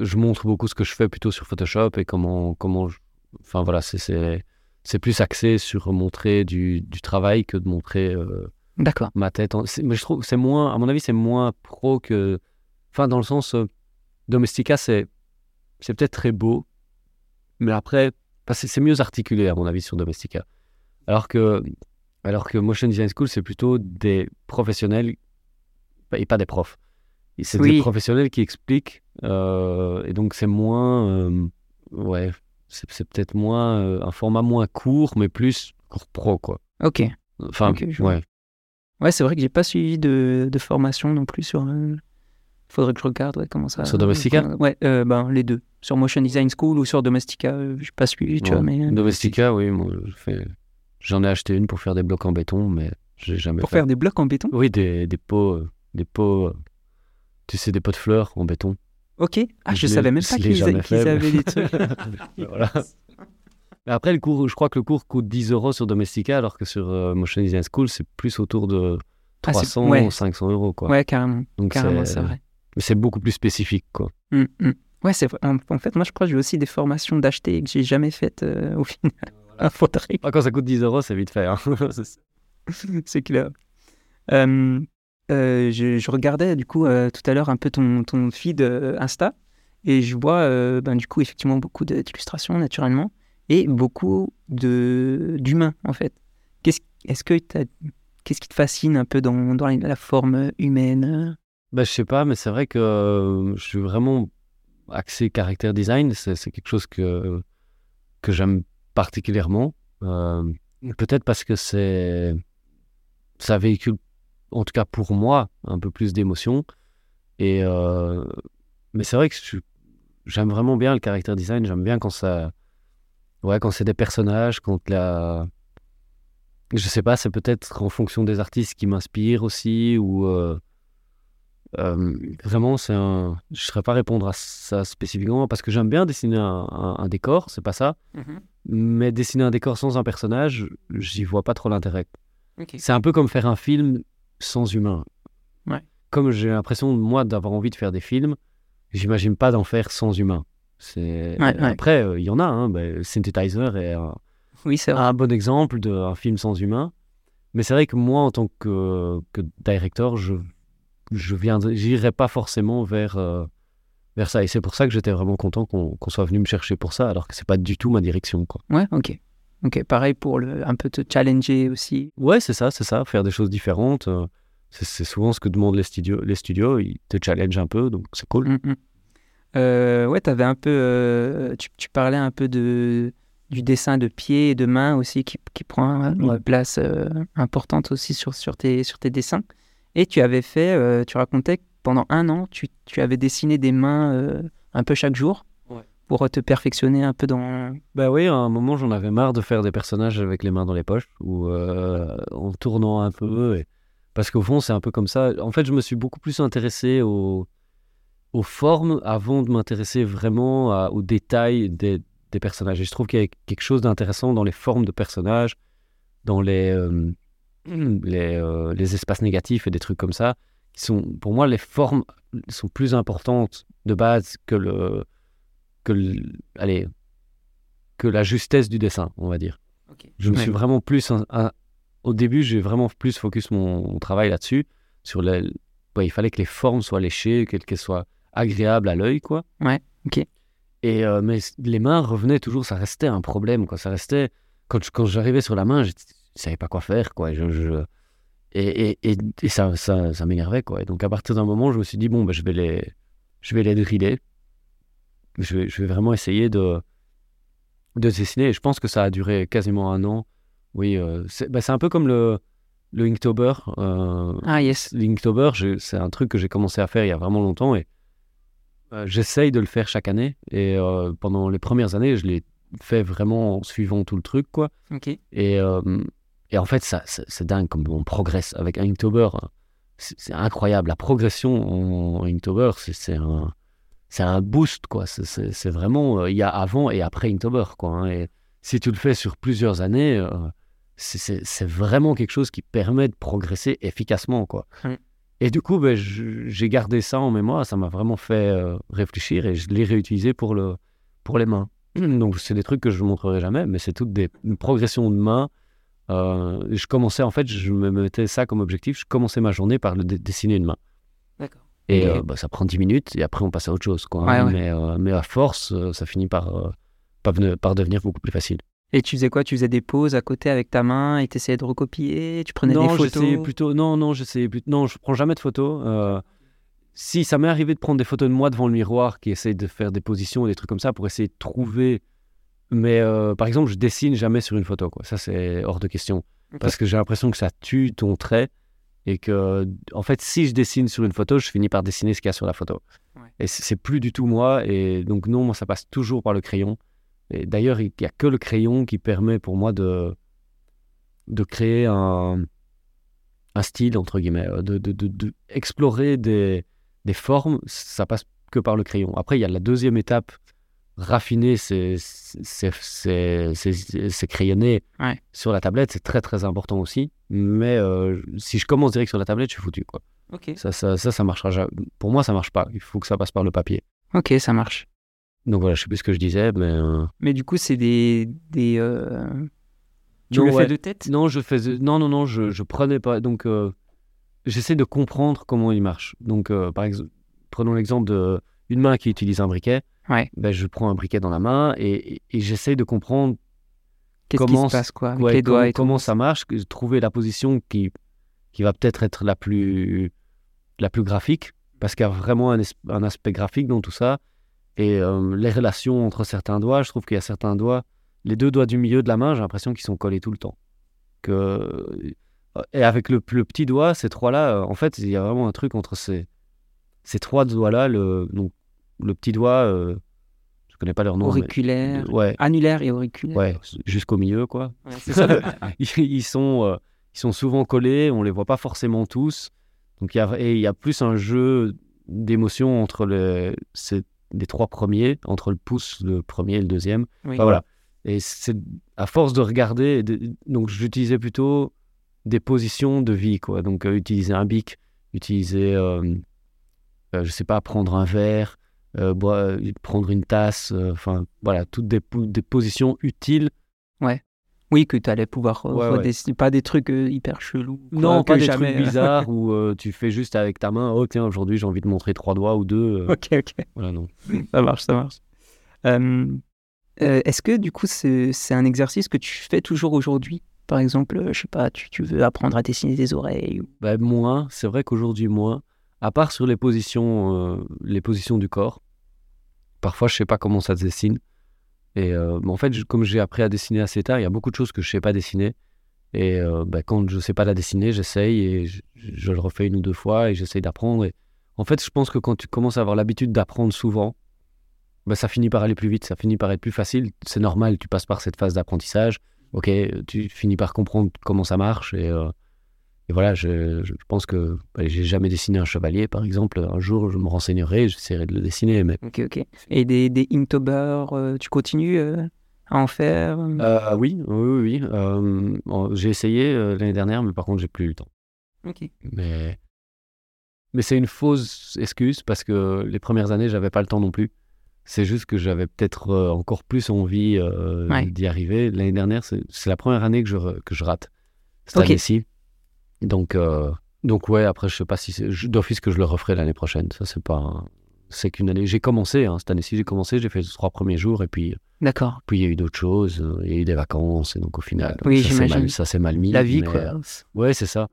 je montre beaucoup ce que je fais plutôt sur Photoshop et comment, comment je- Enfin voilà, c'est- c'est c'est plus axé sur montrer du, du travail que de montrer euh, D'accord. ma tête. Mais je trouve que c'est moins, à mon avis, c'est moins pro que. Enfin, dans le sens, euh, Domestica, c'est c'est peut-être très beau, mais après, c'est mieux articulé, à mon avis, sur Domestica. Alors que, alors que Motion Design School, c'est plutôt des professionnels et pas des profs. C'est Oui. des professionnels qui expliquent, euh, et donc c'est moins. euh, ouais, c'est peut-être moins. euh, un format moins court, mais plus court pro, quoi. Ok. Enfin, Ok, je ouais. Ouais, c'est vrai que j'ai pas suivi de, de formation non plus sur. euh, Faudrait que je regarde ouais, comment ça. Sur Domestica comment- Ouais, euh, ben, les deux. Sur Motion Design School ou sur Domestica, euh, j'ai pas suivi, tu Ouais. vois, mais. euh, Domestica, oui, moi, je j'en ai acheté une pour faire des blocs en béton, mais j'ai jamais Pour fait. faire des blocs en béton? Oui, des, des pots, des pots, tu sais, des pots de fleurs en béton. Ok. Ah, je l'ai- savais même pas je qu'ils mais- avaient des trucs. voilà. Mais après, le cours, je crois que le cours coûte 10 euros sur Domestica, alors que sur euh, Motion Design School, c'est plus autour de Ah, c'est- 300 ouais. 500 euros, quoi. Ouais, carrément. Donc Carrément, c'est vrai. mais c'est beaucoup plus spécifique, quoi. Mm, mm. Ouais, c'est vrai. En, en fait, moi, je crois que j'ai aussi des formations d'acheter que j'ai jamais faites euh, au final. Ah, faudrait Ah, quand ça coûte 10 euros, c'est vite fait. hein. C'est- clair. Euh, euh, je, je regardais du coup euh, tout à l'heure un peu ton, ton feed euh, Insta et je vois ben, du coup effectivement beaucoup d'illustrations naturellement et beaucoup d'humains en fait. Qu'est-ce est-ce que qu'est-ce qui te fascine un peu dans, dans la, forme humaine? Bah, je sais pas, mais c'est vrai que euh, je suis vraiment axé caractère design. C'est quelque chose que, que j'aime particulièrement. Euh, Peut-être parce que ça véhicule, en tout cas pour moi, un peu plus d'émotion. Euh, mais c'est vrai que j'aime vraiment bien le caractère design. J'aime bien quand ça, ouais, quand c'est des personnages, quand la, je sais pas, c'est peut-être en fonction des artistes qui m'inspirent aussi ou euh, euh, vraiment, c'est un. Je ne saurais pas répondre à ça spécifiquement parce que j'aime bien dessiner un, un- un décor, c'est pas ça. Mais dessiner un décor sans un personnage, j'y vois pas trop l'intérêt. C'est un peu comme faire un film sans humain. Ouais. Comme j'ai l'impression, moi, d'avoir envie de faire des films, j'imagine pas d'en faire sans humain. C'est... Ouais, ouais. Après, euh, il y en a. Hein, Synthetizer est un, Oui, c'est vrai. un bon exemple d'un film sans humain. Mais c'est vrai que moi, en tant que, que director, je je j'irai pas forcément vers, euh, vers ça. Et c'est pour ça que j'étais vraiment content qu'on soit venu me chercher pour ça, alors que c'est pas du tout ma direction. Quoi. Ouais, ok. Ok, pareil pour le, un peu te challenger aussi. Ouais, c'est ça, c'est ça, faire des choses différentes. euh, c'est c'est souvent ce que demandent les studios. Les studios, ils te challengent un peu, donc c'est cool. Mm, mm. Euh, ouais, t'avais un peu, euh, tu, tu parlais un peu de du dessin de pied et de main aussi qui, qui prend une place euh, importante aussi sur, sur, tes, sur tes dessins. Et tu avais fait, euh, tu racontais que pendant un an, tu, tu avais dessiné des mains un peu chaque jour Ouais. pour te perfectionner un peu dans... Bah oui, à un moment, j'en avais marre de faire des personnages avec les mains dans les poches ou en tournant un peu. et- Parce qu'au fond, c'est un peu comme ça. En fait, je me suis beaucoup plus intéressé aux, aux formes avant de m'intéresser vraiment à- aux détails des, des personnages. Et je trouve qu'il y a quelque chose d'intéressant dans les formes de personnages, dans les, euh, les, euh, les espaces négatifs et des trucs comme ça. Qui sont, pour moi, les formes sont plus importantes de base que le. Que le- allez, que la justesse du dessin, on va dire. Je me Ouais. suis vraiment plus. un- un- au début, j'ai vraiment plus focus mon, mon travail là-dessus. Sur les, il fallait que les formes soient léchées, qu'elles qu'elles soient agréables à l'œil, quoi. Ouais, ok. Et euh, mais les mains revenaient toujours, ça restait un problème, quoi. Ça restait. Quand, je- quand j'arrivais sur la main, je ne savais pas quoi faire, quoi. Et, je, je- et, et, et, et ça, ça, ça m'énervait, quoi. Et donc, à partir d'un moment, je me suis dit, bon, ben, je vais les, je vais les driller. Je vais, je vais vraiment essayer de, de dessiner. Et je pense que ça a duré quasiment un an. Oui, euh, c'est bah, c'est un peu comme le, le Inktober. euh, Ah yes. Linktober, c'est un truc que j'ai commencé à faire il y a vraiment longtemps et j'essaye de le faire chaque année. Et euh, pendant les premières années, je l'ai fait vraiment en suivant tout le truc, quoi. Et, euh, et en fait, ça, c'est dingue comme on progresse avec Inktober. C'est incroyable. La progression en Inktober, c'est un, c'est un boost, quoi. C'est- vraiment, euh, il y a avant et après Inktober, quoi. hein. Et si tu le fais sur plusieurs années, euh, c'est- vraiment quelque chose qui permet de progresser efficacement, quoi. Mm. Et du coup, ben, j'ai gardé ça en mémoire. Ça m'a vraiment fait euh, réfléchir et je l'ai réutilisé pour, le, pour les mains. Donc, c'est des trucs que je ne montrerai jamais, mais c'est toutes des une progression de mains. Euh, je commençais, en fait, je me mettais ça comme objectif. Je commençais ma journée par le dessiner une main. D'accord. Et euh, bah, ça prend 10 minutes et après, on passe à autre chose. Quoi, Ouais, hein. ouais. Mais, mais à force, ça finit par, par, vene- par devenir beaucoup plus facile. Et tu faisais quoi? Tu faisais des pauses à côté avec ta main et tu essayais de recopier? Tu prenais non, des photos? plutôt. Non, non, j'essayais plutôt. Non, je prends jamais de photos. Euh, si ça m'est arrivé de prendre des photos de moi devant le miroir, qui essaye de faire des positions, des trucs comme ça, pour essayer de trouver. Mais euh, par exemple, je dessine jamais sur une photo. Quoi. Ça, c'est hors de question. Parce que j'ai l'impression que ça tue ton trait. Et que, en fait, si je dessine sur une photo, je finis par dessiner ce qu'il y a sur la photo. Ouais. Et c'est plus du tout moi. Et donc, non, moi, ça passe toujours par le crayon. D'ailleurs, il n'y a que le crayon qui permet pour moi de, de créer un, un style, entre guillemets, euh, de, de, de- de explorer des, des formes, ça passe que par le crayon. Après, il y a la deuxième étape, raffiner ces crayonnés Ouais. sur la tablette, c'est très très important aussi. Mais euh, si je commence direct sur la tablette, je suis foutu. Quoi. Ok. Ça, ça, ça, ça marchera. Pour moi, ça marche pas. Il faut que ça passe par le papier. Ok, ça marche. Donc voilà, je sais plus ce que je disais, mais... euh, Mais du coup, c'est des. des euh, Tu non, le ouais. fais de tête? Non, je faisais. Non, non, non, je, je prenais pas. Donc, euh, j'essaie de comprendre comment il marche. Donc, euh, par exemple, prenons l'exemple de une main qui utilise un briquet. Ouais. Ben, je prends un briquet dans la main et, et, et j'essaie de comprendre Qu'est-ce qui comment se passe, quoi Avec ouais, les doigts comment, et tout comment ça marche, que- trouver la position qui, qui va peut-être être la plus, la plus graphique, parce qu'il y a vraiment un, es- un aspect graphique dans tout ça. Et euh, les relations entre certains doigts, je trouve qu'il y a certains doigts, les deux doigts du milieu de la main, j'ai l'impression qu'ils sont collés tout le temps. Que... Et avec le, le petit doigt, ces trois-là, euh, en fait, il y a vraiment un truc entre ces, ces trois doigts-là. Le, donc, le petit doigt, euh, je connais pas leur nom. mais- Auriculaire, ouais, annulaire et auriculaire. ouais, jusqu'au milieu, quoi Ouais, c'est ça. le- ils, ils sont, euh, ils sont souvent collés, on les voit pas forcément tous. Donc il y a, et il y a plus un jeu d'émotions entre les, ces- les trois premiers, entre le pouce, le premier et le deuxième. Oui. Enfin, voilà. Et c'est à force de regarder, de- donc j'utilisais plutôt des positions de vie, quoi. Donc euh, utiliser un bic, utiliser, euh, euh, je sais pas, prendre un verre, euh, boire- prendre une tasse, enfin voilà, toutes des, des positions utiles Oui, que tu allais pouvoir euh, Ouais. Pas des trucs euh, hyper chelous. Non, pas des jamais... trucs bizarres où euh, tu fais juste avec ta main, oh tiens, aujourd'hui j'ai envie de montrer trois doigts ou deux. euh, ok, ok. voilà, non. Ça marche, ça marche. Euh, Est-ce que du coup, c'est un exercice que tu fais toujours aujourd'hui? Par exemple, je sais pas, tu, tu veux apprendre à dessiner des oreilles ou... Bah, moins, c'est vrai qu'aujourd'hui moins, à part sur les positions, les positions du corps. Parfois, je sais pas comment ça se dessine. Et euh, en fait, comme j'ai appris à dessiner assez tard, il y a beaucoup de choses que je sais pas dessiner. Et euh, bah, quand je sais pas la dessiner, j'essaye et je, je le refais une ou deux fois et j'essaye d'apprendre. Et en fait, je pense que quand tu commences à avoir l'habitude d'apprendre souvent, bah, ça finit par aller plus vite, ça finit par être plus facile. C'est normal, tu passes par cette phase d'apprentissage. Ok, tu finis par comprendre comment ça marche et, euh, et voilà, je, je pense que j'ai jamais dessiné un chevalier, par exemple. Un jour, je me renseignerai, j'essaierai de le dessiner, mais Ok, ok. Et des, des Inktober, euh, tu continues euh, à en faire euh? Oui, oui, oui. j'ai essayé l'année dernière, mais par contre, j'ai plus eu le temps. Ok. Mais, mais c'est une fausse excuse parce que les premières années, j'avais pas le temps non plus. C'est juste que j'avais peut-être encore plus envie Ouais. d'y arriver. L'année dernière, c'est la première année que je, que je rate cette Ok. année-ci. Donc, euh, donc ouais, après, je sais pas si d'office que je le referai l'année prochaine. Ça, c'est pas. C'est qu'une année. J'ai commencé, hein, cette année-ci, j'ai commencé, j'ai fait les trois premiers jours et puis D'accord. puis il y a eu d'autres choses, euh, il y a eu des vacances, et donc au final, Oui, ça s'est j'imagine. mal, ça s'est mal mis. La vie, mais, quoi. euh, ouais, c'est ça.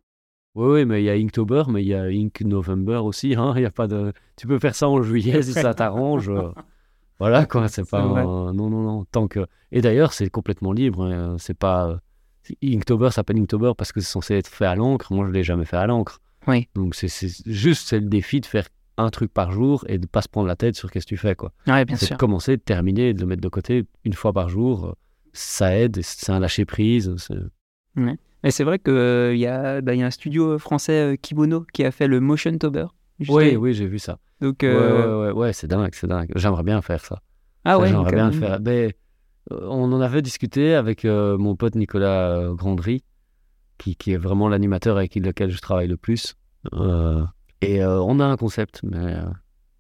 Oui, oui, mais il y a Inktober, mais il y a Ink November aussi. Hein, il y a pas de... Tu peux faire ça en juillet si ça t'arrange. euh, voilà, quoi, c'est pas... Un- Non, non, non. Tant que... Et d'ailleurs, c'est complètement libre. hein, C'est pas... Inktober s'appelle Inktober parce que c'est censé être fait à l'encre. Moi, je l'ai jamais fait à l'encre. Oui. Donc, c'est juste c'est le défi de faire un truc par jour et de pas se prendre la tête sur qu'est-ce que tu fais, quoi Ouais, bien c'est sûr. de commencer, de terminer, de le mettre de côté une fois par jour. euh, Ça aide, c'est un lâcher prise. c'est- vrai qu'il y, a- bah, y a un studio français, euh, Kibono, qui a fait le Motion Tober. Oui, oui, j'ai vu ça. Donc, Ouais, euh, ouais, ouais, ouais, c'est dingue, c'est dingue. J'aimerais bien faire ça. Ah Ça, ouais, J'aimerais bien le même. faire. Euh, on en avait discuté avec euh, mon pote Nicolas euh, Grandry, qui, qui est vraiment l'animateur avec lequel je travaille le plus. Euh, Et euh, on a un concept, mais euh,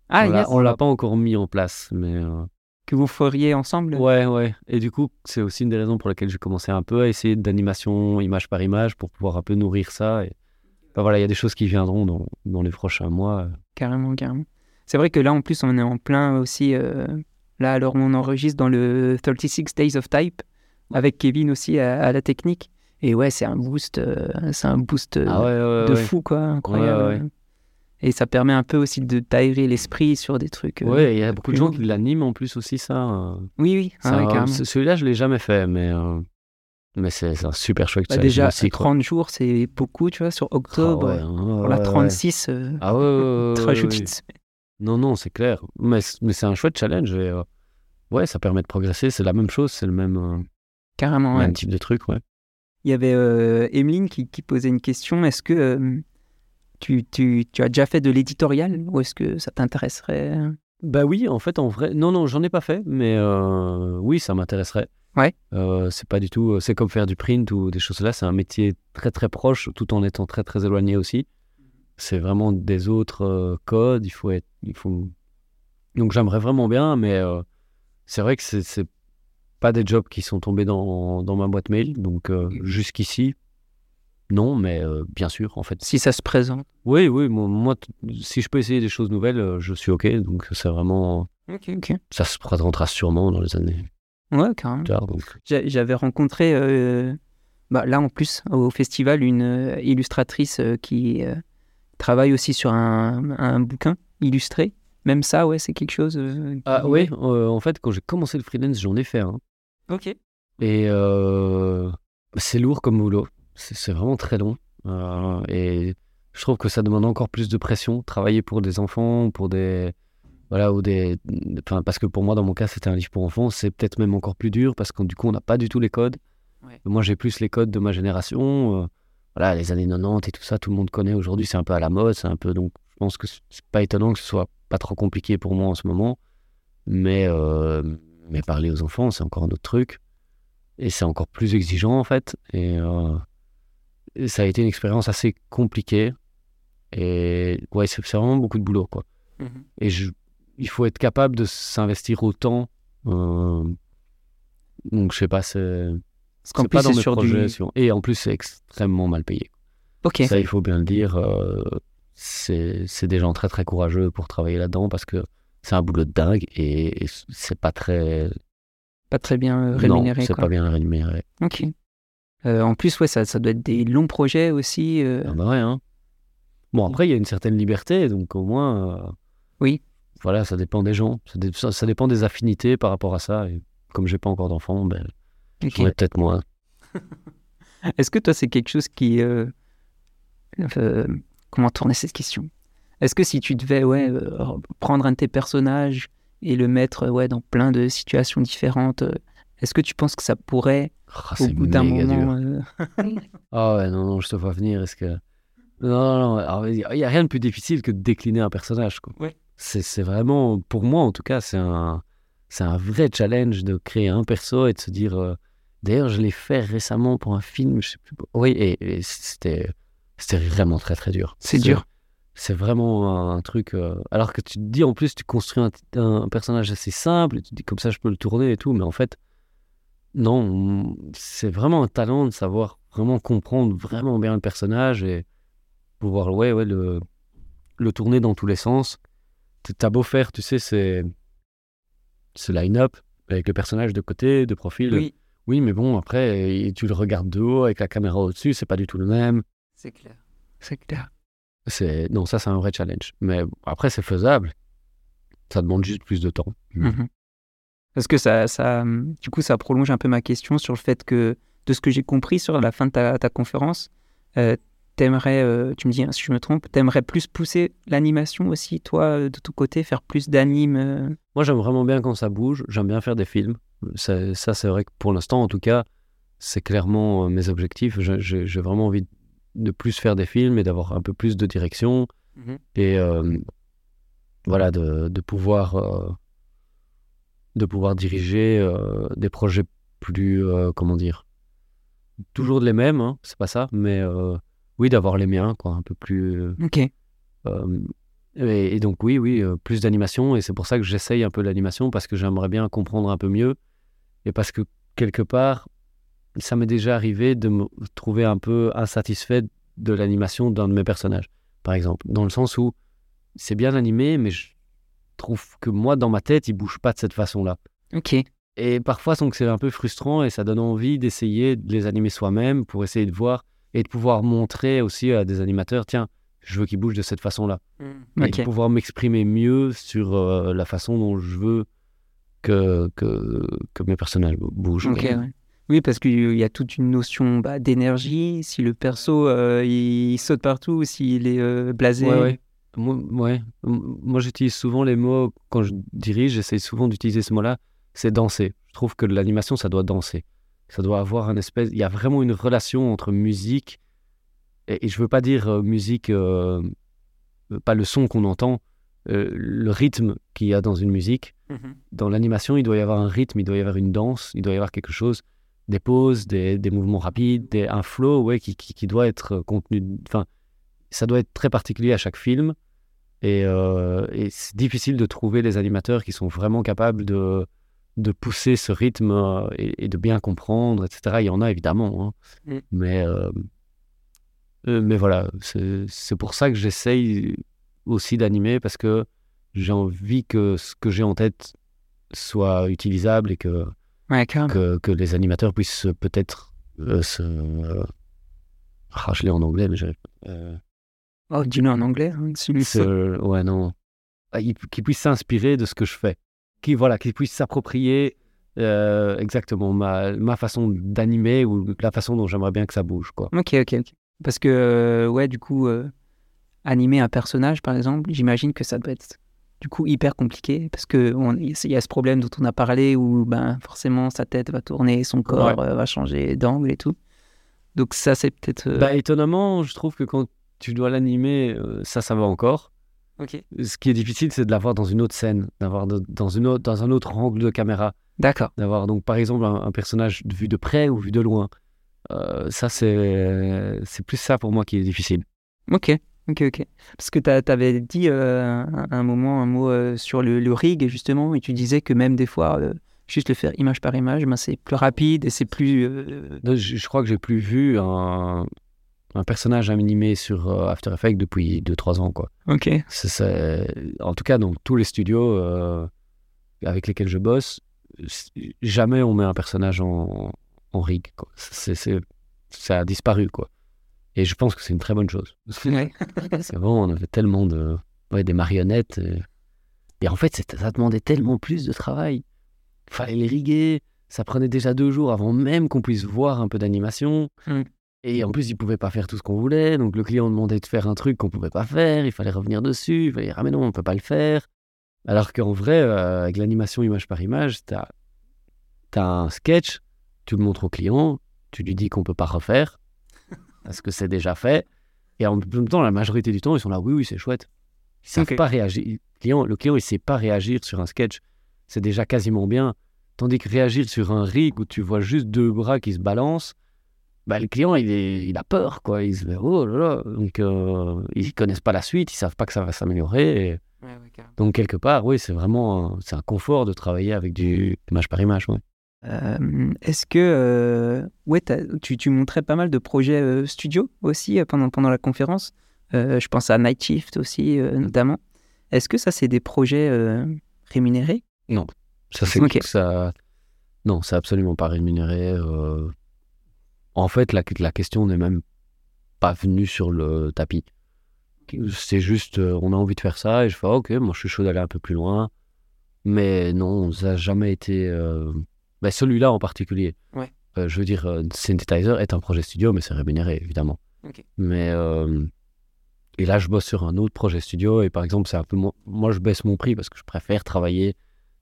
Ah, on yes. on l'a pas encore mis en place. Mais euh, Que vous feriez ensemble? Ouais, ouais. Et du coup, c'est aussi une des raisons pour lesquelles j'ai commencé un peu à essayer d'animation image par image pour pouvoir un peu nourrir ça. Et Enfin, voilà, il y a des choses qui viendront dans, dans les prochains mois. Carrément, carrément. C'est vrai que là, en plus, on est en plein aussi. euh, là, alors, on enregistre dans le 36 Days of Type avec Kevin aussi à, à la technique. Et ouais, c'est un boost, euh, c'est un boost euh, Ah ouais, ouais, de ouais. fou, quoi, incroyable. Et ça permet un peu aussi de t'aérer l'esprit sur des trucs. euh, Ouais, il y a beaucoup de gens qui l'animent en plus aussi, ça. euh. Oui, oui, ah carrément. Celui-là, je l'ai jamais fait, mais, euh, mais c'est un super chouette Bah, déjà, aussi, quoi. 30 jours, c'est beaucoup, tu vois, sur Ah octobre. hein, Pour la ouais. 36, euh, Ah ouais, ouais, ouais, te ouais, rajoutes. Non, non, c'est clair. Mais, mais c'est un chouette challenge. Et, euh, ouais, ça permet de progresser. C'est la même chose, c'est le même, euh, Carrément, ouais. type de truc, ouais. Il y avait euh, Emeline qui, qui posait une question. Est-ce que euh, tu, tu, tu as déjà fait de l'éditorial ou est-ce que ça t'intéresserait? Bah oui, en fait, en vrai, non, non, j'en ai pas fait, mais oui, ça m'intéresserait. Ouais. C'est pas du tout, c'est comme faire du print ou des choses là. C'est un métier très très proche, tout en étant très très éloigné aussi. C'est vraiment des autres euh, codes. Il faut être, il faut. Donc j'aimerais vraiment bien, mais euh, c'est vrai que c'est pas des jobs qui sont tombés dans, dans ma boîte mail. Donc euh, jusqu'ici, non, mais bien sûr, en fait. Si ça se présente. Oui, oui, moi, si je peux essayer des choses nouvelles, je suis ok. Donc c'est vraiment, Ok, ok. ça se présentera sûrement dans les années Ouais, carrément. J'avais rencontré, bah, là en plus, au festival, une illustratrice qui travaille aussi sur un, un bouquin illustré. Même ça, ouais, c'est quelque chose. euh, Ah oui, euh, en fait, quand j'ai commencé le freelance, j'en ai fait un. Ok. Et euh, c'est lourd comme boulot. C'est vraiment très long. Et je trouve que ça demande encore plus de pression. Travailler pour des enfants, pour des. Voilà, ou des. Enfin, parce que pour moi, dans mon cas, c'était un livre pour enfants. C'est peut-être même encore plus dur parce que du coup, on n'a pas du tout les codes. Ouais. Moi, j'ai plus les codes de ma génération. Voilà, les années 90 et tout ça, tout le monde connaît aujourd'hui. C'est un peu à la mode. C'est un peu. Donc, je pense que c'est pas étonnant que ce soit pas trop compliqué pour moi en ce moment. Mais, euh, mais parler aux enfants, c'est encore un autre truc. Et c'est encore plus exigeant, en fait. Et, euh, et ça a été une expérience assez compliquée. Et ouais, c'est vraiment beaucoup de boulot, quoi. Mhm. Et je, il faut être capable de s'investir autant. euh, donc, je sais pas, c'est Plus, pas dans mes sur projets. du. sur- Et en plus, c'est extrêmement mal payé. Ok. Ça, il faut bien le dire. euh, c'est des gens très, très courageux pour travailler là-dedans parce que c'est un boulot de dingue et, et c'est pas très. Pas très bien euh, rémunéré. non, c'est pas bien rémunéré. Ok. Euh, en plus, ouais, ça, ça doit être des longs projets aussi. euh, Ah bah ouais, hein. Bon, après, il y a une certaine liberté, donc au moins. euh, Oui. Voilà, ça dépend des gens. Ça, dé- ça- ça dépend des affinités par rapport à ça. Et comme j'ai pas encore d'enfants, ben, peut-être moins. Est-ce que toi, c'est quelque chose qui. euh, euh, comment tourner cette question? Est-ce que si tu devais ouais, euh, prendre un de tes personnages et le mettre ouais, dans plein de situations différentes, euh, est-ce que tu penses que ça pourrait, Ah, au bout d'un moment. dur. euh, Ah ouais, non, non, je te vois venir. Est-ce que. Non, non, il n'y a rien de plus difficile que de décliner un personnage. Quoi. Ouais. C'est, c'est vraiment, pour moi en tout cas, c'est un, c'est un vrai challenge de créer un perso et de se dire. euh, D'ailleurs, je l'ai fait récemment pour un film, je sais plus. Oui, et, et c'était, vraiment très très dur. C'est dur. C'est vraiment un truc. euh, alors que tu te dis en plus, tu construis un, un personnage assez simple, et tu te dis comme ça, je peux le tourner et tout, mais en fait, non, c'est vraiment un talent de savoir vraiment comprendre vraiment bien le personnage et pouvoir ouais, ouais, le, le tourner dans tous les sens. T'as beau faire, tu sais, c'est ce line-up avec le personnage de côté, de profil. Oui, Oui, mais bon, après, et tu le regardes de haut avec la caméra au-dessus, c'est pas du tout le même. c'est clair. C'est clair. C'est non, ça c'est un vrai challenge. Mais après, c'est faisable. Ça demande juste plus de temps. Mhm. Parce que ça, ça, du coup, ça prolonge un peu ma question sur le fait que, de ce que j'ai compris sur la fin de ta, ta conférence, euh, t'aimerais, euh, tu me dis hein, si je me trompe, t'aimerais plus pousser l'animation aussi, toi, euh, de ton côté, faire plus d'anime. euh, Moi, j'aime vraiment bien quand ça bouge. J'aime bien faire des films. Ça, ça, c'est vrai que pour l'instant, en tout cas, c'est clairement euh, mes objectifs. Je- je- J'ai vraiment envie de plus faire des films et d'avoir un peu plus de direction. et euh, voilà de, de pouvoir euh, de pouvoir diriger euh, des projets plus comment dire toujours les mêmes hein, c'est pas ça mais oui d'avoir les miens quoi un peu plus Ok. Et, et donc, oui, oui, plus d'animation. Et c'est pour ça que j'essaye un peu l'animation parce que j'aimerais bien comprendre un peu mieux. Et parce que quelque part, ça m'est déjà arrivé de me trouver un peu insatisfait de l'animation d'un de mes personnages, par exemple. Dans le sens où c'est bien animé, mais je trouve que moi, dans ma tête, il bouge pas de cette façon-là. Ok. Et parfois, donc, c'est un peu frustrant et ça donne envie d'essayer de les animer soi-même pour essayer de voir et de pouvoir montrer aussi à des animateurs, tiens, je veux qu'ils bougent de cette façon-là. Et Ok. de pouvoir m'exprimer mieux sur euh, la façon dont je veux que, que, que mes personnages bougent. Ouais. Oui, parce qu'il y a toute une notion bah, d'énergie. Si le perso euh, il saute partout ou s'il est euh, blasé. Ouais, ouais. Moi, ouais. M- Moi, j'utilise souvent les mots, quand je dirige, j'essaie souvent d'utiliser ce mot-là, c'est danser. Je trouve que l'animation, ça doit danser. Ça doit avoir un espèce... Il y a vraiment une relation entre musique, et, et je veux pas dire euh, musique, euh, pas le son qu'on entend, euh, le rythme qu'il y a dans une musique. Mhm. Dans l'animation, il doit y avoir un rythme, il doit y avoir une danse, il doit y avoir quelque chose, des pauses, des, des mouvements rapides, des- un flow ouais, qui, qui, qui doit être contenu. Enfin, ça doit être très particulier à chaque film. Et, euh, et c'est difficile de trouver les animateurs qui sont vraiment capables de, de pousser ce rythme euh, et, et de bien comprendre, etc. Il y en a évidemment. hein. Mm. Mais, mais voilà, c'est pour ça que j'essaye aussi d'animer parce que j'ai envie que ce que j'ai en tête soit utilisable et que, Ouais, que, que les animateurs puissent peut-être euh, se. euh, ah, je l'ai en anglais, mais pas. Euh, Oh, dis-le en anglais. hein, se- ouais, non. Ah, ils- Qu'ils puissent s'inspirer de ce que je fais. Qui, voilà, qu'ils puissent s'approprier euh, exactement ma, ma façon d'animer ou la façon dont j'aimerais bien que ça bouge, quoi. Ok, ok, ok. Parce que, ouais, du coup, animer un personnage, par exemple, j'imagine que ça doit être du coup hyper compliqué parce que il y a ce problème dont on a parlé où ben forcément sa tête va tourner, son corps euh, va changer d'angle et tout. Donc ça, c'est peut-être. euh, Bah, étonnamment, je trouve que quand tu dois l'animer, euh, ça, ça va encore. ok. Ce qui est difficile, c'est de l'avoir dans une autre scène, d'avoir dans, une autre, dans un autre angle de caméra. D'accord. D'avoir donc par exemple un, un personnage vu de près ou vu de loin. Ça, c'est c'est plus ça pour moi qui est difficile. Ok. Ok, ok. Parce que tu avais dit euh, un, un moment un mot euh, sur le, le rig, justement, et tu disais que même des fois, euh, juste le faire image par image, ben, c'est plus rapide et c'est plus. Je, je crois que j'ai plus vu un, un personnage animé sur After Effects depuis 2-3 ans. Quoi. Ok. En tout cas, dans tous les studios avec lesquels je bosse, jamais on met un personnage en, en rig. Quoi. Ça a disparu. Quoi. Et je pense que c'est une très bonne chose. Ouais. Parce qu'avant, on avait tellement de. Ouais, des marionnettes. Et, et en fait, ça demandait tellement plus de travail. Il fallait les riguer. Ça prenait déjà deux jours avant même qu'on puisse voir un peu d'animation. Mm. Et en plus, ils pouvaient pas faire tout ce qu'on voulait. Donc, le client demandait de faire un truc qu'on pouvait pas faire. Il fallait revenir dessus. Il fallait dire, ah, mais non, on peut pas le faire. Alors qu'en vrai, euh, avec l'animation image par image, tu as, un sketch, tu le montres au client, tu lui dis qu'on peut pas refaire parce que c'est déjà fait. Et en même temps, la majorité du temps, ils sont là, oui, oui, c'est chouette. Ils savent pas réagir. Le client, le client, il sait pas réagir sur un sketch. C'est déjà quasiment bien. Tandis que réagir sur un rig où tu vois juste deux bras qui se balancent, bah, le client, il, est, il a peur, quoi. Il se dit, oh là là. Donc, euh, ils connaissent pas la suite, ils savent pas que ça va s'améliorer. Et donc, quelque part, oui, c'est vraiment un, c'est un confort de travailler avec du image par image. ouais. Euh, Est-ce que euh, ouais, tu, tu montrais pas mal de projets euh, studio aussi pendant, pendant la conférence Je pense à Night Shift aussi euh, notamment. Est-ce que ça c'est des projets rémunérés? Ça, c'est ça. Non, c'est absolument pas rémunéré. En fait, la, la question n'est même pas venue sur le tapis. C'est juste, on a envie de faire ça et je fais, ah, ok, moi je suis chaud d'aller un peu plus loin. Mais non, ça n'a jamais été. Euh, ben, Celui-là en particulier. Ouais. Euh, je veux dire, euh, Synthetizer est un projet studio, mais c'est rémunéré, évidemment. Mais. euh, Et là, je bosse sur un autre projet studio et par exemple, c'est un peu. mo- Moi, je baisse mon prix parce que je préfère travailler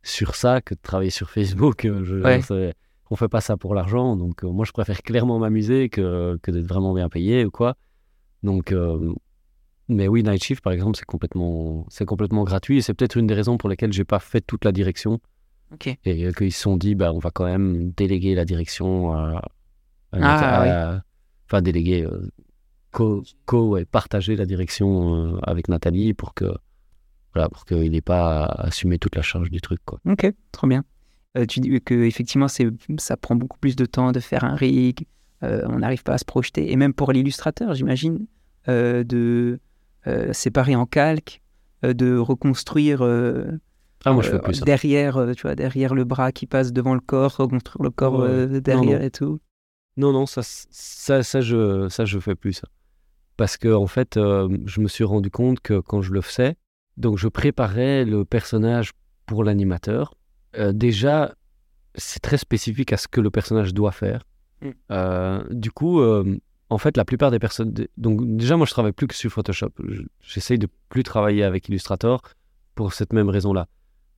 sur ça que de travailler sur Facebook. Euh, Je, Ouais. on fait pas ça pour l'argent, donc moi je préfère clairement m'amuser que, que d'être vraiment bien payé ou quoi. Donc, mais oui, Night Shift par exemple, c'est complètement, complètement gratuit et c'est peut-être une des raisons pour lesquelles j'ai pas fait toute la direction Et euh, qu'ils se sont dit, bah, on va quand même déléguer la direction à, à Ah, à- enfin déléguer, euh, co, co ouais, partager la direction euh, avec Nathalie pour que voilà, pour qu'il n'ait pas à assumer toute la charge du truc. Quoi. Ok, trop bien. Tu dis que effectivement, ça prend beaucoup plus de temps de faire un rig. on n'arrive pas à se projeter. Et même pour l'illustrateur, j'imagine, de séparer en calque, de reconstruire Ah, moi, je euh, fais plus ça. derrière, euh, tu vois, derrière le bras qui passe devant le corps, reconstruire le corps Ouais. euh, derrière non. et tout. Non, non, ça, ça, ça, je, ça, je fais plus ça. Parce que, en fait, euh, je me suis rendu compte que quand je le faisais, donc je préparais le personnage pour l'animateur. Euh, déjà, c'est très spécifique à ce que le personnage doit faire. Mm. Euh, du coup, euh, en fait, la plupart des personnes. Donc, déjà, moi, je travaille plus que sur Photoshop. Je- J'essaye de plus travailler avec Illustrator pour cette même raison-là.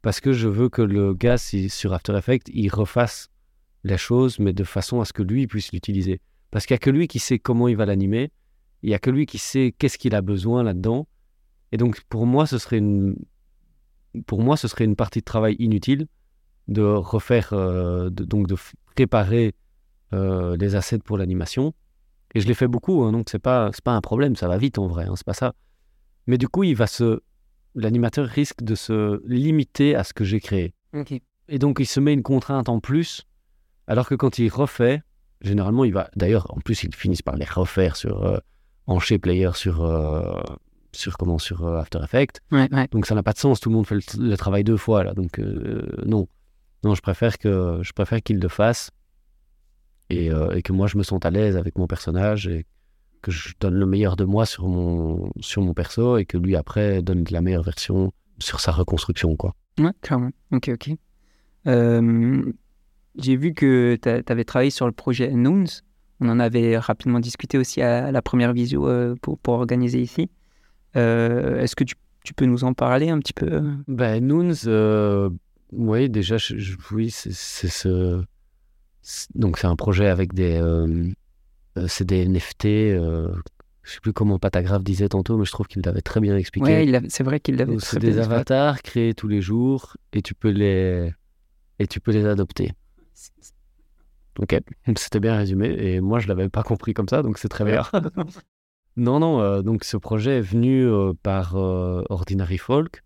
Parce que je veux que le gars, sur After Effects, il refasse les choses, mais de façon à ce que lui puisse l'utiliser. Parce qu'il n'y a que lui qui sait comment il va l'animer, il n'y a que lui qui sait qu'est-ce qu'il a besoin là-dedans. Et donc, pour moi, ce serait une, pour moi, ce serait une partie de travail inutile de refaire, euh, donc de préparer euh, les assets pour l'animation. Et je l'ai fait beaucoup, hein, donc c'est pas, pas un problème, ça va vite en vrai, hein, c'est pas ça. Mais du coup, il va se, l'animateur risque de se limiter à ce que j'ai créé. Et donc, il se met une contrainte en plus, alors que quand il refait, généralement, il va. D'ailleurs, en plus, ils finissent par les refaire sur. euh, en chez Player sur. euh, sur comment Sur euh, After Effects. Ouais, ouais. Donc, ça n'a pas de sens. Tout le monde fait le, le travail deux fois, là. Donc, euh, non. Non, je préfère que je préfère qu'il le fasse et, et que moi, je me sente à l'aise avec mon personnage et que je donne le meilleur de moi sur mon, sur mon perso et que lui, après, donne la meilleure version sur sa reconstruction, quoi. Ouais, clairement. Ok, ok. Euh, J'ai vu que tu avais travaillé sur le projet Noons. On en avait rapidement discuté aussi à la première visio euh, pour, pour organiser ici. Euh, Est-ce que tu, tu peux nous en parler un petit peu Ben, Noons, euh, oui, déjà, je- je- oui, c'est ce. Donc, c'est un projet avec des. euh, euh, c'est des NFT. euh, je sais plus comment Patagraph disait tantôt, mais je trouve qu'il l'avait très bien expliqué. C'est vrai qu'il l'avait Donc, très C'est bien des expliqué. avatars créés tous les jours et tu peux les. Et tu peux les adopter. Ok, c'était bien résumé. Et moi, je l'avais pas compris comme ça, donc c'est très bien. non, non, euh, donc ce projet est venu euh, par euh, Ordinary Folk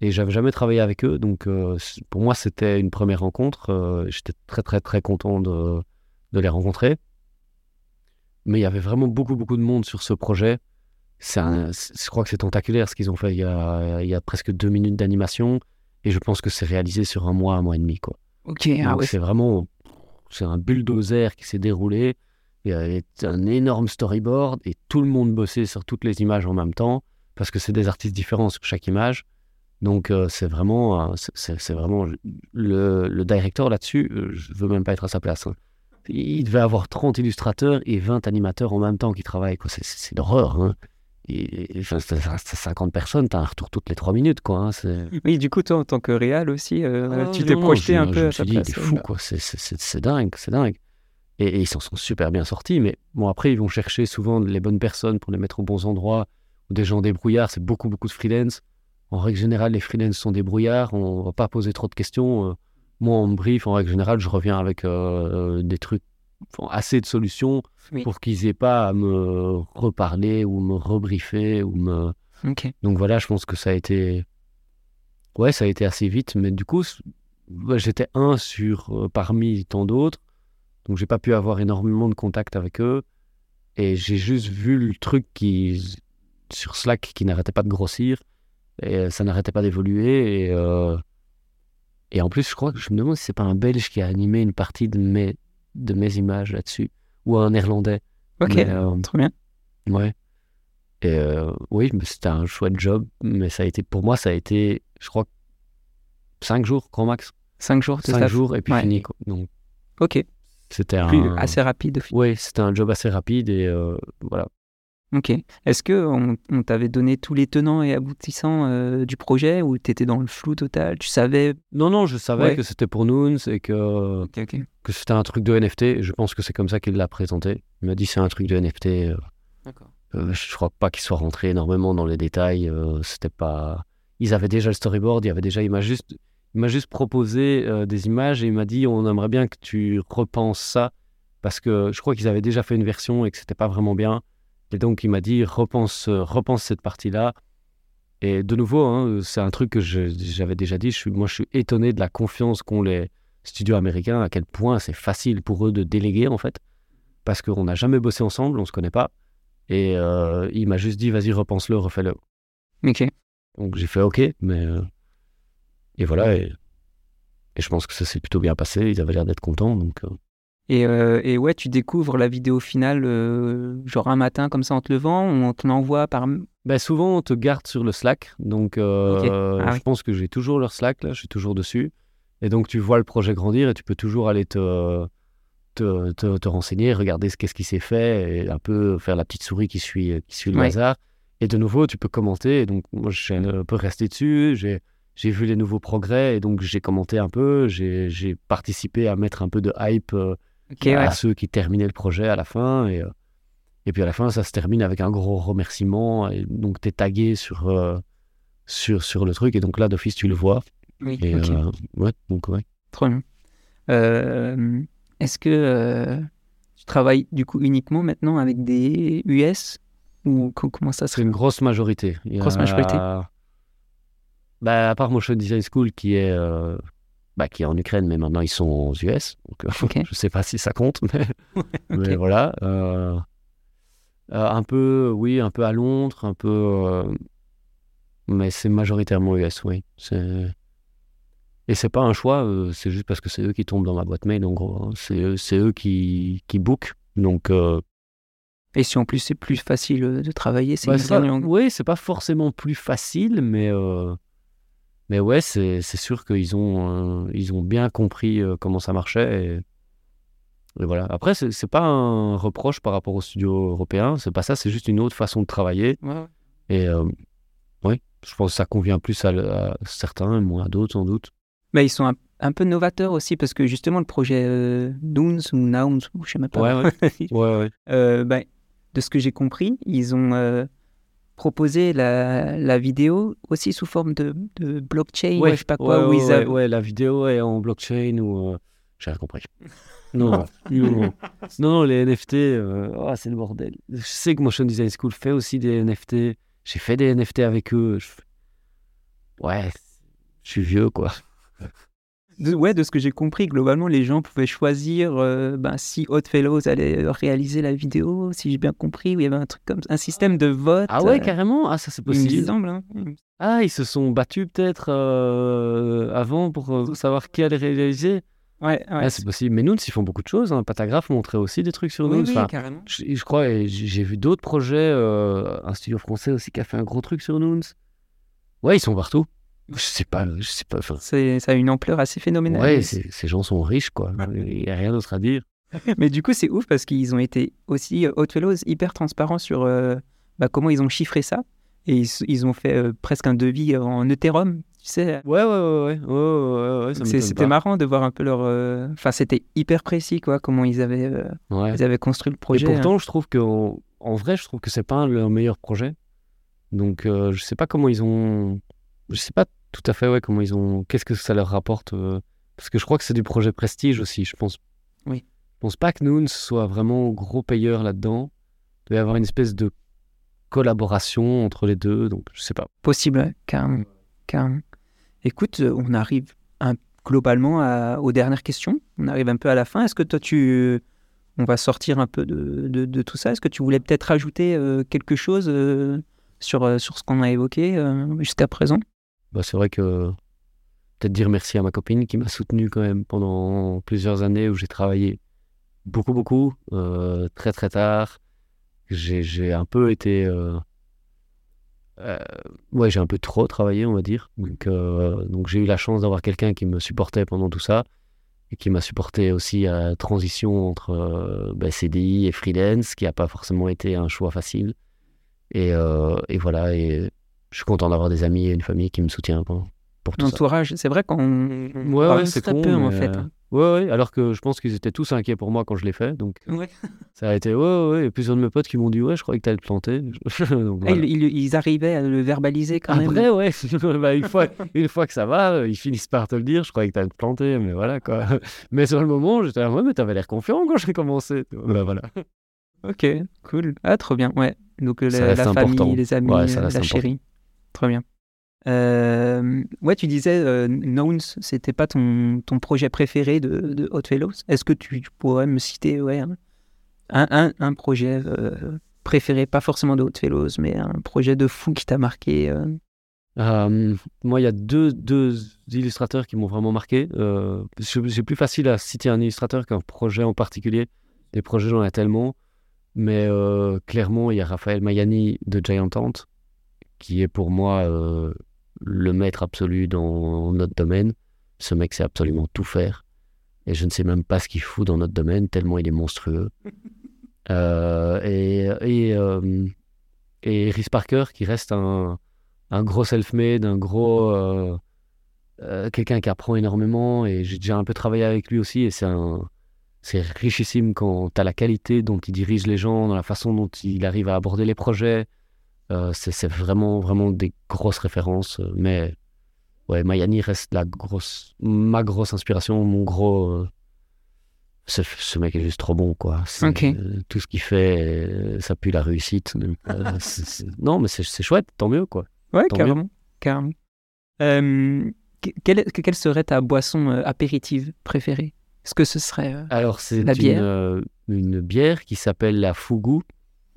et j'avais jamais travaillé avec eux. Donc euh, pour moi, c'était une première rencontre. euh, J'étais très, très, très content de, de les rencontrer. Mais il y avait vraiment beaucoup, beaucoup de monde sur ce projet. Un- je crois que c'est tentaculaire ce qu'ils ont fait. Il y, a, il y a presque deux minutes d'animation et je pense que c'est réalisé sur un mois, un mois et demi. Quoi. Ok, ah ouais. c'est vraiment c'est un bulldozer qui s'est déroulé. Il y avait un énorme storyboard et tout le monde bossait sur toutes les images en même temps parce que c'est des artistes différents sur chaque image. Donc euh, c'est vraiment, euh, c'est vraiment le, le directeur là-dessus. euh, je veux même pas être à sa place. hein. Il devait avoir 30 illustrateurs et 20 animateurs en même temps qui travaillent. quoi. C'est- C'est c'est l'horreur. Hein. Et, et- enfin, c'est- c'est 50 personnes, t'as un retour toutes les 3 minutes. Quoi, hein. C'est- Oui, du coup, toi, en tant que réal aussi, euh, ah, tu t'es projeté je- un je peu me à suis dit, place. il est fou, euh, quoi. C'est- c'est- C'est c'est dingue, c'est dingue. Et, et ils s'en sont super bien sortis. Mais bon, après, ils vont chercher souvent les bonnes personnes pour les mettre aux bons endroits ou des gens débrouillards. C'est beaucoup, beaucoup de freelance. En règle générale, les freelance sont débrouillards. On va pas poser trop de questions. Euh, Moi, en brief, en règle générale, je reviens avec euh, des trucs, enfin, assez de solutions Oui. pour qu'ils aient pas à me reparler ou me rebriefer ou me. Donc voilà, je pense que ça a été. Ouais, ça a été assez vite, mais du coup, j'étais un sur euh, parmi tant d'autres, donc j'ai pas pu avoir énormément de contact avec eux, et j'ai juste vu le truc qui sur Slack qui n'arrêtait pas de grossir, et euh, ça n'arrêtait pas d'évoluer, et euh, et en plus, je crois que je me demande si c'est pas un Belge qui a animé une partie de mes de mes images là-dessus, ou un Néerlandais. Ok, Mais, euh, trop bien. Ouais. Et euh, oui, c'était un chouette job, mais ça a été, pour moi, ça a été, je crois, 5 jours, grand max. Cinq jours de 5 staff. jours et puis Ouais. fini. quoi. Donc, Ok, c'était un. assez rapide. Oui, c'était un job assez rapide et euh, voilà. Ok. Est-ce que on, on t'avait donné tous les tenants et aboutissants euh, du projet ou tu étais dans le flou total? Tu savais Non, non, je savais Ouais. que c'était pour Noons et que, que c'était un truc de NFT. Je pense que c'est comme ça qu'il l'a présenté. Il m'a dit c'est un truc de NFT. euh, D'accord. Euh, je crois pas qu'il soit rentré énormément dans les détails. euh, c'était pas. Ils avaient déjà le storyboard. Il y avait déjà. Il m'a juste. Il m'a juste proposé euh, des images et il m'a dit on aimerait bien que tu repenses ça parce que je crois qu'ils avaient déjà fait une version et que c'était pas vraiment bien Et donc, il m'a dit, repense, repense cette partie-là. Et de nouveau, hein, c'est un truc que j'avais déjà dit. Je suis, moi, je suis étonné de la confiance qu'ont les studios américains, à quel point c'est facile pour eux de déléguer, en fait. Parce qu'on n'a jamais bossé ensemble, on ne se connaît pas. Et euh, il m'a juste dit, vas-y, repense-le, refais-le. Ok. Donc, j'ai fait OK, mais. euh, et voilà. Et, et je pense que ça s'est plutôt bien passé. Ils avaient l'air d'être contents. Donc, euh, Et, euh, et ouais, tu découvres la vidéo finale, euh, genre un matin comme ça en te levant, ou on te l'envoie par. Ben, souvent, on te garde sur le Slack. Donc, euh. Ah je oui. pense que j'ai toujours leur Slack, là. Je suis toujours dessus. Et donc, tu vois le projet grandir et tu peux toujours aller te, te, te, te renseigner, regarder ce qu'est-ce qui s'est fait et un peu faire la petite souris qui suit, qui suit le Ouais. hasard. Et de nouveau, tu peux commenter. Et donc, moi, je suis un peu resté dessus. J'ai, j'ai vu les nouveaux progrès et donc j'ai commenté un peu. J'ai, j'ai participé à mettre un peu de hype euh, Ouais. à ceux qui terminaient le projet à la fin. Et, euh, et puis à la fin, ça se termine avec un gros remerciement. Et donc, tu es tagué sur, euh, sur, sur le truc. Et donc là, d'office, tu le vois. Oui, Et ok. euh, ouais, donc ouais. Trop bien. Euh, Est-ce que tu travailles du coup uniquement maintenant avec des US ou co- comment ça se C'est une grosse majorité. Il Grosse a- majorité. Bah, à part Motion Design School qui est, bah, qui est en Ukraine, mais maintenant ils sont aux US. Donc, euh, je sais pas si ça compte, mais, voilà. euh, euh, un peu, oui, un peu à Londres, un peu. euh, mais c'est majoritairement US, oui. Et c'est pas un choix, c'est juste parce que c'est eux qui tombent dans ma boîte mail, en gros. hein. C'est, eux- c'est eux qui, qui bookent. Donc, euh, Et si en plus c'est plus facile de travailler, c'est Bah, une pas- langue. Oui, c'est pas forcément plus facile, mais, euh, mais ouais, c'est, sûr qu'ils ont, euh, ils ont bien compris euh, comment ça marchait. Et, et voilà. Après, c'est, pas un reproche par rapport aux studios européens, c'est pas ça, c'est juste une autre façon de travailler. Ouais. Et euh, oui, je pense que ça convient plus à, à certains, moins à d'autres, sans doute. Mais ils sont un, un peu novateurs aussi parce que justement le projet Dunes ou Nouns, ou je sais même pas. Ouais, Ouais, ouais. Ben, de ce que j'ai compris, ils ont proposé la, la vidéo aussi sous forme de, de blockchain, ouais, je sais pas quoi, ouais, la vidéo est en blockchain ou. euh, J'ai rien compris. Non, non, non, les NFT, euh, oh, c'est le bordel. Je sais que Motion Design School fait aussi des NFT. J'ai fait des NFT avec eux. Je Ouais, je suis vieux, quoi. De, ouais, de ce que j'ai compris, globalement, les gens pouvaient choisir euh, ben, si Oddfellows allait réaliser la vidéo, si j'ai bien compris, où il y avait un truc comme un système de vote. Ah ouais, euh, carrément? Ah, ça c'est il me possible. semble. hein. Ah, ils se sont battus peut-être euh, avant pour euh, savoir qui allait réaliser? Ouais, ouais. Ah, c'est possible. Mais Nouns, ils font beaucoup de choses. Hein. Patagraph montrait aussi des trucs sur oui, Nouns. oui, Enfin, carrément. Je, je crois, j'ai vu d'autres projets, un studio français aussi qui a fait un gros truc sur Nouns. Ouais, ils sont partout. Je sais pas, je sais pas. enfin, C'est, ça a une ampleur assez phénoménale. ouais, ces gens sont riches, quoi. Il n'y a rien d'autre à dire. Mais du coup, c'est ouf parce qu'ils ont été aussi, euh, Oddfellows, hyper transparents sur euh, bah, comment ils ont chiffré ça. Et ils, ils ont fait euh, presque un devis en Ethereum, tu sais. Ouais, ouais, ouais, ouais. C'était marrant de voir un peu leur. euh, Enfin, c'était hyper précis, quoi, comment ils avaient, euh, ils avaient construit le Et projet. hein. pourtant, je trouve que en, en vrai, je trouve que c'est pas leur meilleur projet. Donc, euh, je sais pas comment ils ont. Je sais pas tout à fait ouais, comment ils ont. Qu'est-ce que ça leur rapporte euh, Parce que je crois que c'est du projet prestige aussi. Je pense. Oui. Je pense pas que Noons soit vraiment gros payeur là-dedans. Il doit y avoir une espèce de collaboration entre les deux. Donc, je sais pas. Possible, carrément. carrément. Écoute, on arrive un- globalement à- aux dernières questions. On arrive un peu à la fin. Est-ce que toi, tu. On va sortir un peu de, de- de tout ça? Est-ce que tu voulais peut-être rajouter euh, quelque chose euh, sur, euh, sur ce qu'on a évoqué jusqu'à présent? Bah, c'est vrai que peut-être dire merci à ma copine qui m'a soutenu quand même pendant plusieurs années où j'ai travaillé beaucoup, beaucoup, euh, très, très tard. J'ai, un peu été. euh, euh, ouais, j'ai un peu trop travaillé, on va dire. Donc, donc j'ai eu la chance d'avoir quelqu'un qui me supportait pendant tout ça et qui m'a supporté aussi à la transition entre bah, CDI et freelance, qui n'a pas forcément été un choix facile. Et, et voilà, je suis content d'avoir des amis et une famille qui me soutient pour, pour tout ça. L'entourage, c'est vrai qu'on. on Ouais, ouais, c'est con, peu en fait. euh, hein. Ouais, ouais, alors que je pense qu'ils étaient tous inquiets pour moi quand je l'ai fait. Donc, Ouais. ça a été, ouais, ouais. Et plusieurs de mes potes qui m'ont dit, ouais, je croyais que t'allais te planter. Donc, Ah, voilà. ils, ils- ils arrivaient à le verbaliser quand même. Après, ouais, bah, une, fois, une fois que ça va, euh, ils finissent par te le dire. Je croyais que t'allais te planter, mais voilà, quoi. Mais sur le moment, j'étais là, ouais, mais t'avais l'air confiant quand j'ai commencé. Bah, voilà. Ok, cool. Ah, trop bien, ouais. Donc euh, la, la important. famille, les amis, Ouais, euh, la important. chérie. Trop bien. Euh, ouais, tu disais euh, Nouns, c'était pas ton, ton projet préféré de, de Hot Fellows. Est-ce que tu pourrais me citer un, un, projet euh, préféré, pas forcément de Hot Fellows, mais un projet de fou qui t'a marqué euh, moi, il y a deux, deux illustrateurs qui m'ont vraiment marqué. J'ai plus facile à citer un illustrateur qu'un projet en particulier. Des projets, j'en ai tellement. Mais clairement, il y a Raphaël Mayani de Giant Ant, qui est pour moi euh, le maître absolu dans notre domaine. Ce mec sait absolument tout faire. Et je ne sais même pas ce qu'il fout dans notre domaine, tellement il est monstrueux. Euh, et et, euh, et Rhys Parker, qui reste un, un gros self-made, un gros. quelqu'un qui apprend énormément. Et j'ai déjà un peu travaillé avec lui aussi. Et c'est un. C'est richissime quand tu as la qualité dont il dirige les gens, dans la façon dont il arrive à aborder les projets. Euh, c'est vraiment, vraiment des grosses références. euh, Mais ouais, Mayani reste la grosse, ma grosse inspiration, mon gros. euh, ce, ce mec est juste trop bon, quoi. Euh, tout ce qu'il fait, ça pue la réussite. non, mais c'est chouette, tant mieux, quoi. Ouais, Tant mieux. carrément. que- quelle, que- quelle serait ta boisson apéritive préférée? Est-ce que ce serait. Alors, c'est La une, bière? une bière qui s'appelle la Fugu.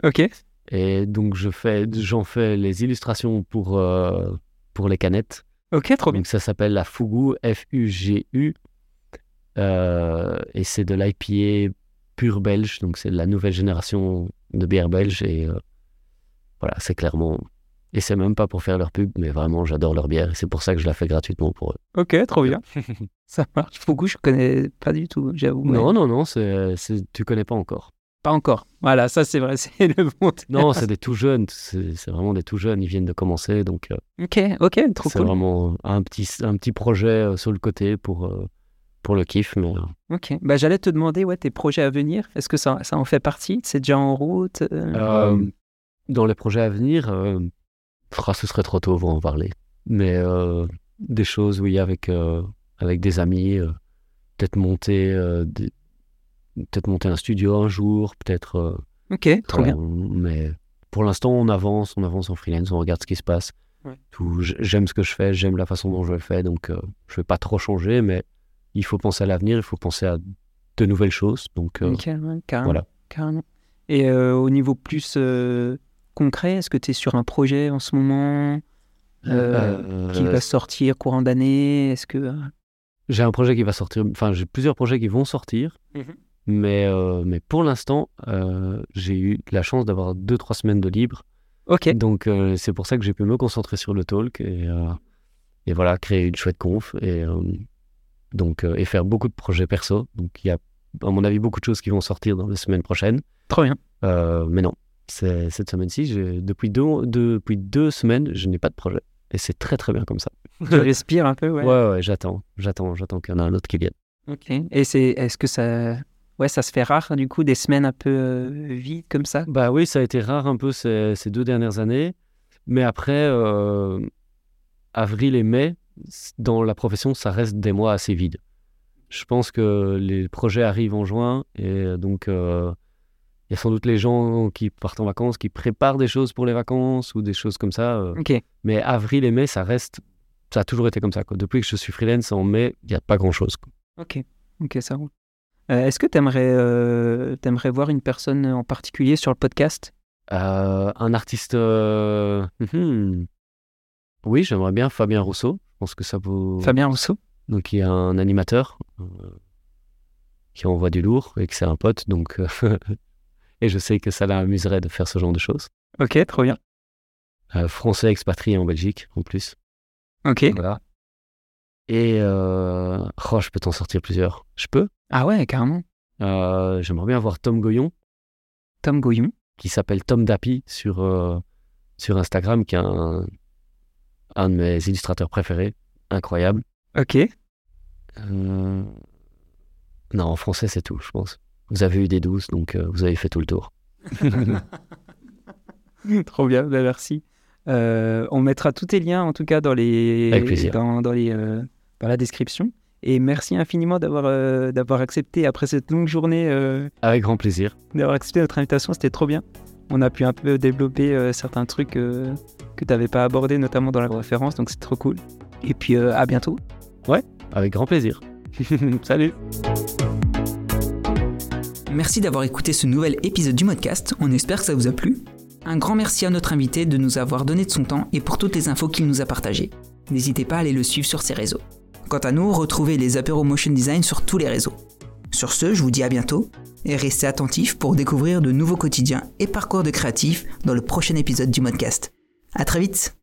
Ok. Et donc, je fais, j'en fais les illustrations pour, euh, pour les canettes. Ok, trop bien. Donc, ça s'appelle la Fugu, F-U-G-U. Euh, et c'est de l'IPA pure belge. Donc, c'est la nouvelle génération de bière belge. Et euh, voilà, c'est clairement. Et c'est même pas pour faire leur pub, mais vraiment, j'adore leur bière. Et c'est pour ça que je la fais gratuitement pour eux. Ok, trop bien. Ça marche. Fugu, je connais pas du tout, j'avoue. Non, non, non, c'est- tu connais pas encore. Pas encore. Voilà, ça c'est vrai, c'est le bon. Non, c'est des tout jeunes. C'est, c'est vraiment des tout jeunes. Ils viennent de commencer. Donc, euh, Ok, ok, trop c'est cool. vraiment un petit, un petit projet euh, sur le côté pour, euh, pour le kiff. Mais, Ok, bah, j'allais te demander ouais, tes projets à venir. Est-ce que ça, ça en fait partie? C'est déjà en route euh, euh, dans les projets à venir, euh, ah, ce serait trop tôt pour en parler. Mais des choses, oui, avec, avec des amis, peut-être monter, des- peut-être monter un studio un jour, peut-être. euh, Ok, trop voilà, bien. mais pour l'instant, on avance, on avance en freelance, on regarde ce qui se passe. Ouais. J'aime ce que je fais, j'aime la façon dont je le fais, donc euh, je vais pas trop changer, mais il faut penser à l'avenir, il faut penser à de nouvelles choses. Donc euh, ouais, carrément, voilà. carrément. Et euh, au niveau plus concret, est-ce que tu es sur un projet en ce moment qui va sortir courant d'année Est-ce que J'ai un projet qui va sortir, enfin j'ai plusieurs projets qui vont sortir, Mhm. Mais, euh, mais pour l'instant, euh, j'ai eu la chance d'avoir deux, trois semaines de libre. Ok, Donc euh, c'est pour ça que j'ai pu me concentrer sur le talk et, et voilà, créer une chouette conf et, donc, et faire beaucoup de projets perso. Donc il y a à mon avis beaucoup de choses qui vont sortir dans les semaines prochaines. trop bien. Mais non, cette semaine-ci, depuis deux, depuis deux semaines, je n'ai pas de projet. Et c'est très très bien comme ça. Tu respires un peu, ouais. Ouais, ouais, j'attends, j'attends, j'attends qu'il y en a un autre qui vienne. Ok. Et c'est, est-ce que ça, ouais, ça se fait rare du coup des semaines un peu euh, vides comme ça Bah oui, ça a été rare un peu ces, ces deux dernières années. Mais après, euh, avril et mai, dans la profession, ça reste des mois assez vides. Je pense que les projets arrivent en juin et donc euh, il y a sans doute les gens qui partent en vacances, qui préparent des choses pour les vacances ou des choses comme ça. euh. Ok. Mais avril et mai, ça reste, ça a toujours été comme ça. Quoi. Depuis que je suis freelance en mai, il n'y a pas grand-chose. quoi. Ok, ok, ça roule. Euh, Est-ce que tu aimerais, voir une personne en particulier sur le podcast? Euh, un artiste. euh, mhm. Oui, j'aimerais bien Fabien Rousseau. Je pense que ça vaut. Fabien Rousseau? Donc, il y a un animateur euh, qui envoie du lourd et que c'est un pote. Donc, euh, et je sais que ça l'amuserait de faire ce genre de choses. Ok, trop bien. Euh, français expatrié en Belgique, en plus. Ok. Voilà. Et. euh, Oh, je peux t'en sortir plusieurs. Je peux? Ah ouais, carrément. Euh, j'aimerais bien voir Tom Goyon, Tom Goyon. qui s'appelle Tom Dappy sur, euh, sur Instagram, qui est un, un de mes illustrateurs préférés. Incroyable. Ok. Euh, Non, en français, c'est tout, je pense. Vous avez eu des douces, donc vous avez fait tout le tour. Trop bien, bah, merci. Euh, on mettra tous tes liens, en tout cas, dans les, Avec plaisir. Dans, dans les, euh, dans la description. Et merci infiniment d'avoir euh, d'avoir accepté, après cette longue journée, euh, Avec grand plaisir. d'avoir accepté notre invitation. C'était trop bien. On a pu un peu développer euh, certains trucs euh, que tu n'avais pas abordés, notamment dans la référence, donc c'est trop cool. Et puis euh, à bientôt. Avec grand plaisir. Salut. Merci d'avoir écouté ce nouvel épisode du Modcast, on espère que ça vous a plu. Un grand merci à notre invité de nous avoir donné de son temps et pour toutes les infos qu'il nous a partagées. N'hésitez pas à aller le suivre sur ses réseaux. Quant à nous, retrouvez les apéros motion design sur tous les réseaux. Sur ce, je vous dis à bientôt et restez attentifs pour découvrir de nouveaux quotidiens et parcours de créatifs dans le prochain épisode du Modcast. À très vite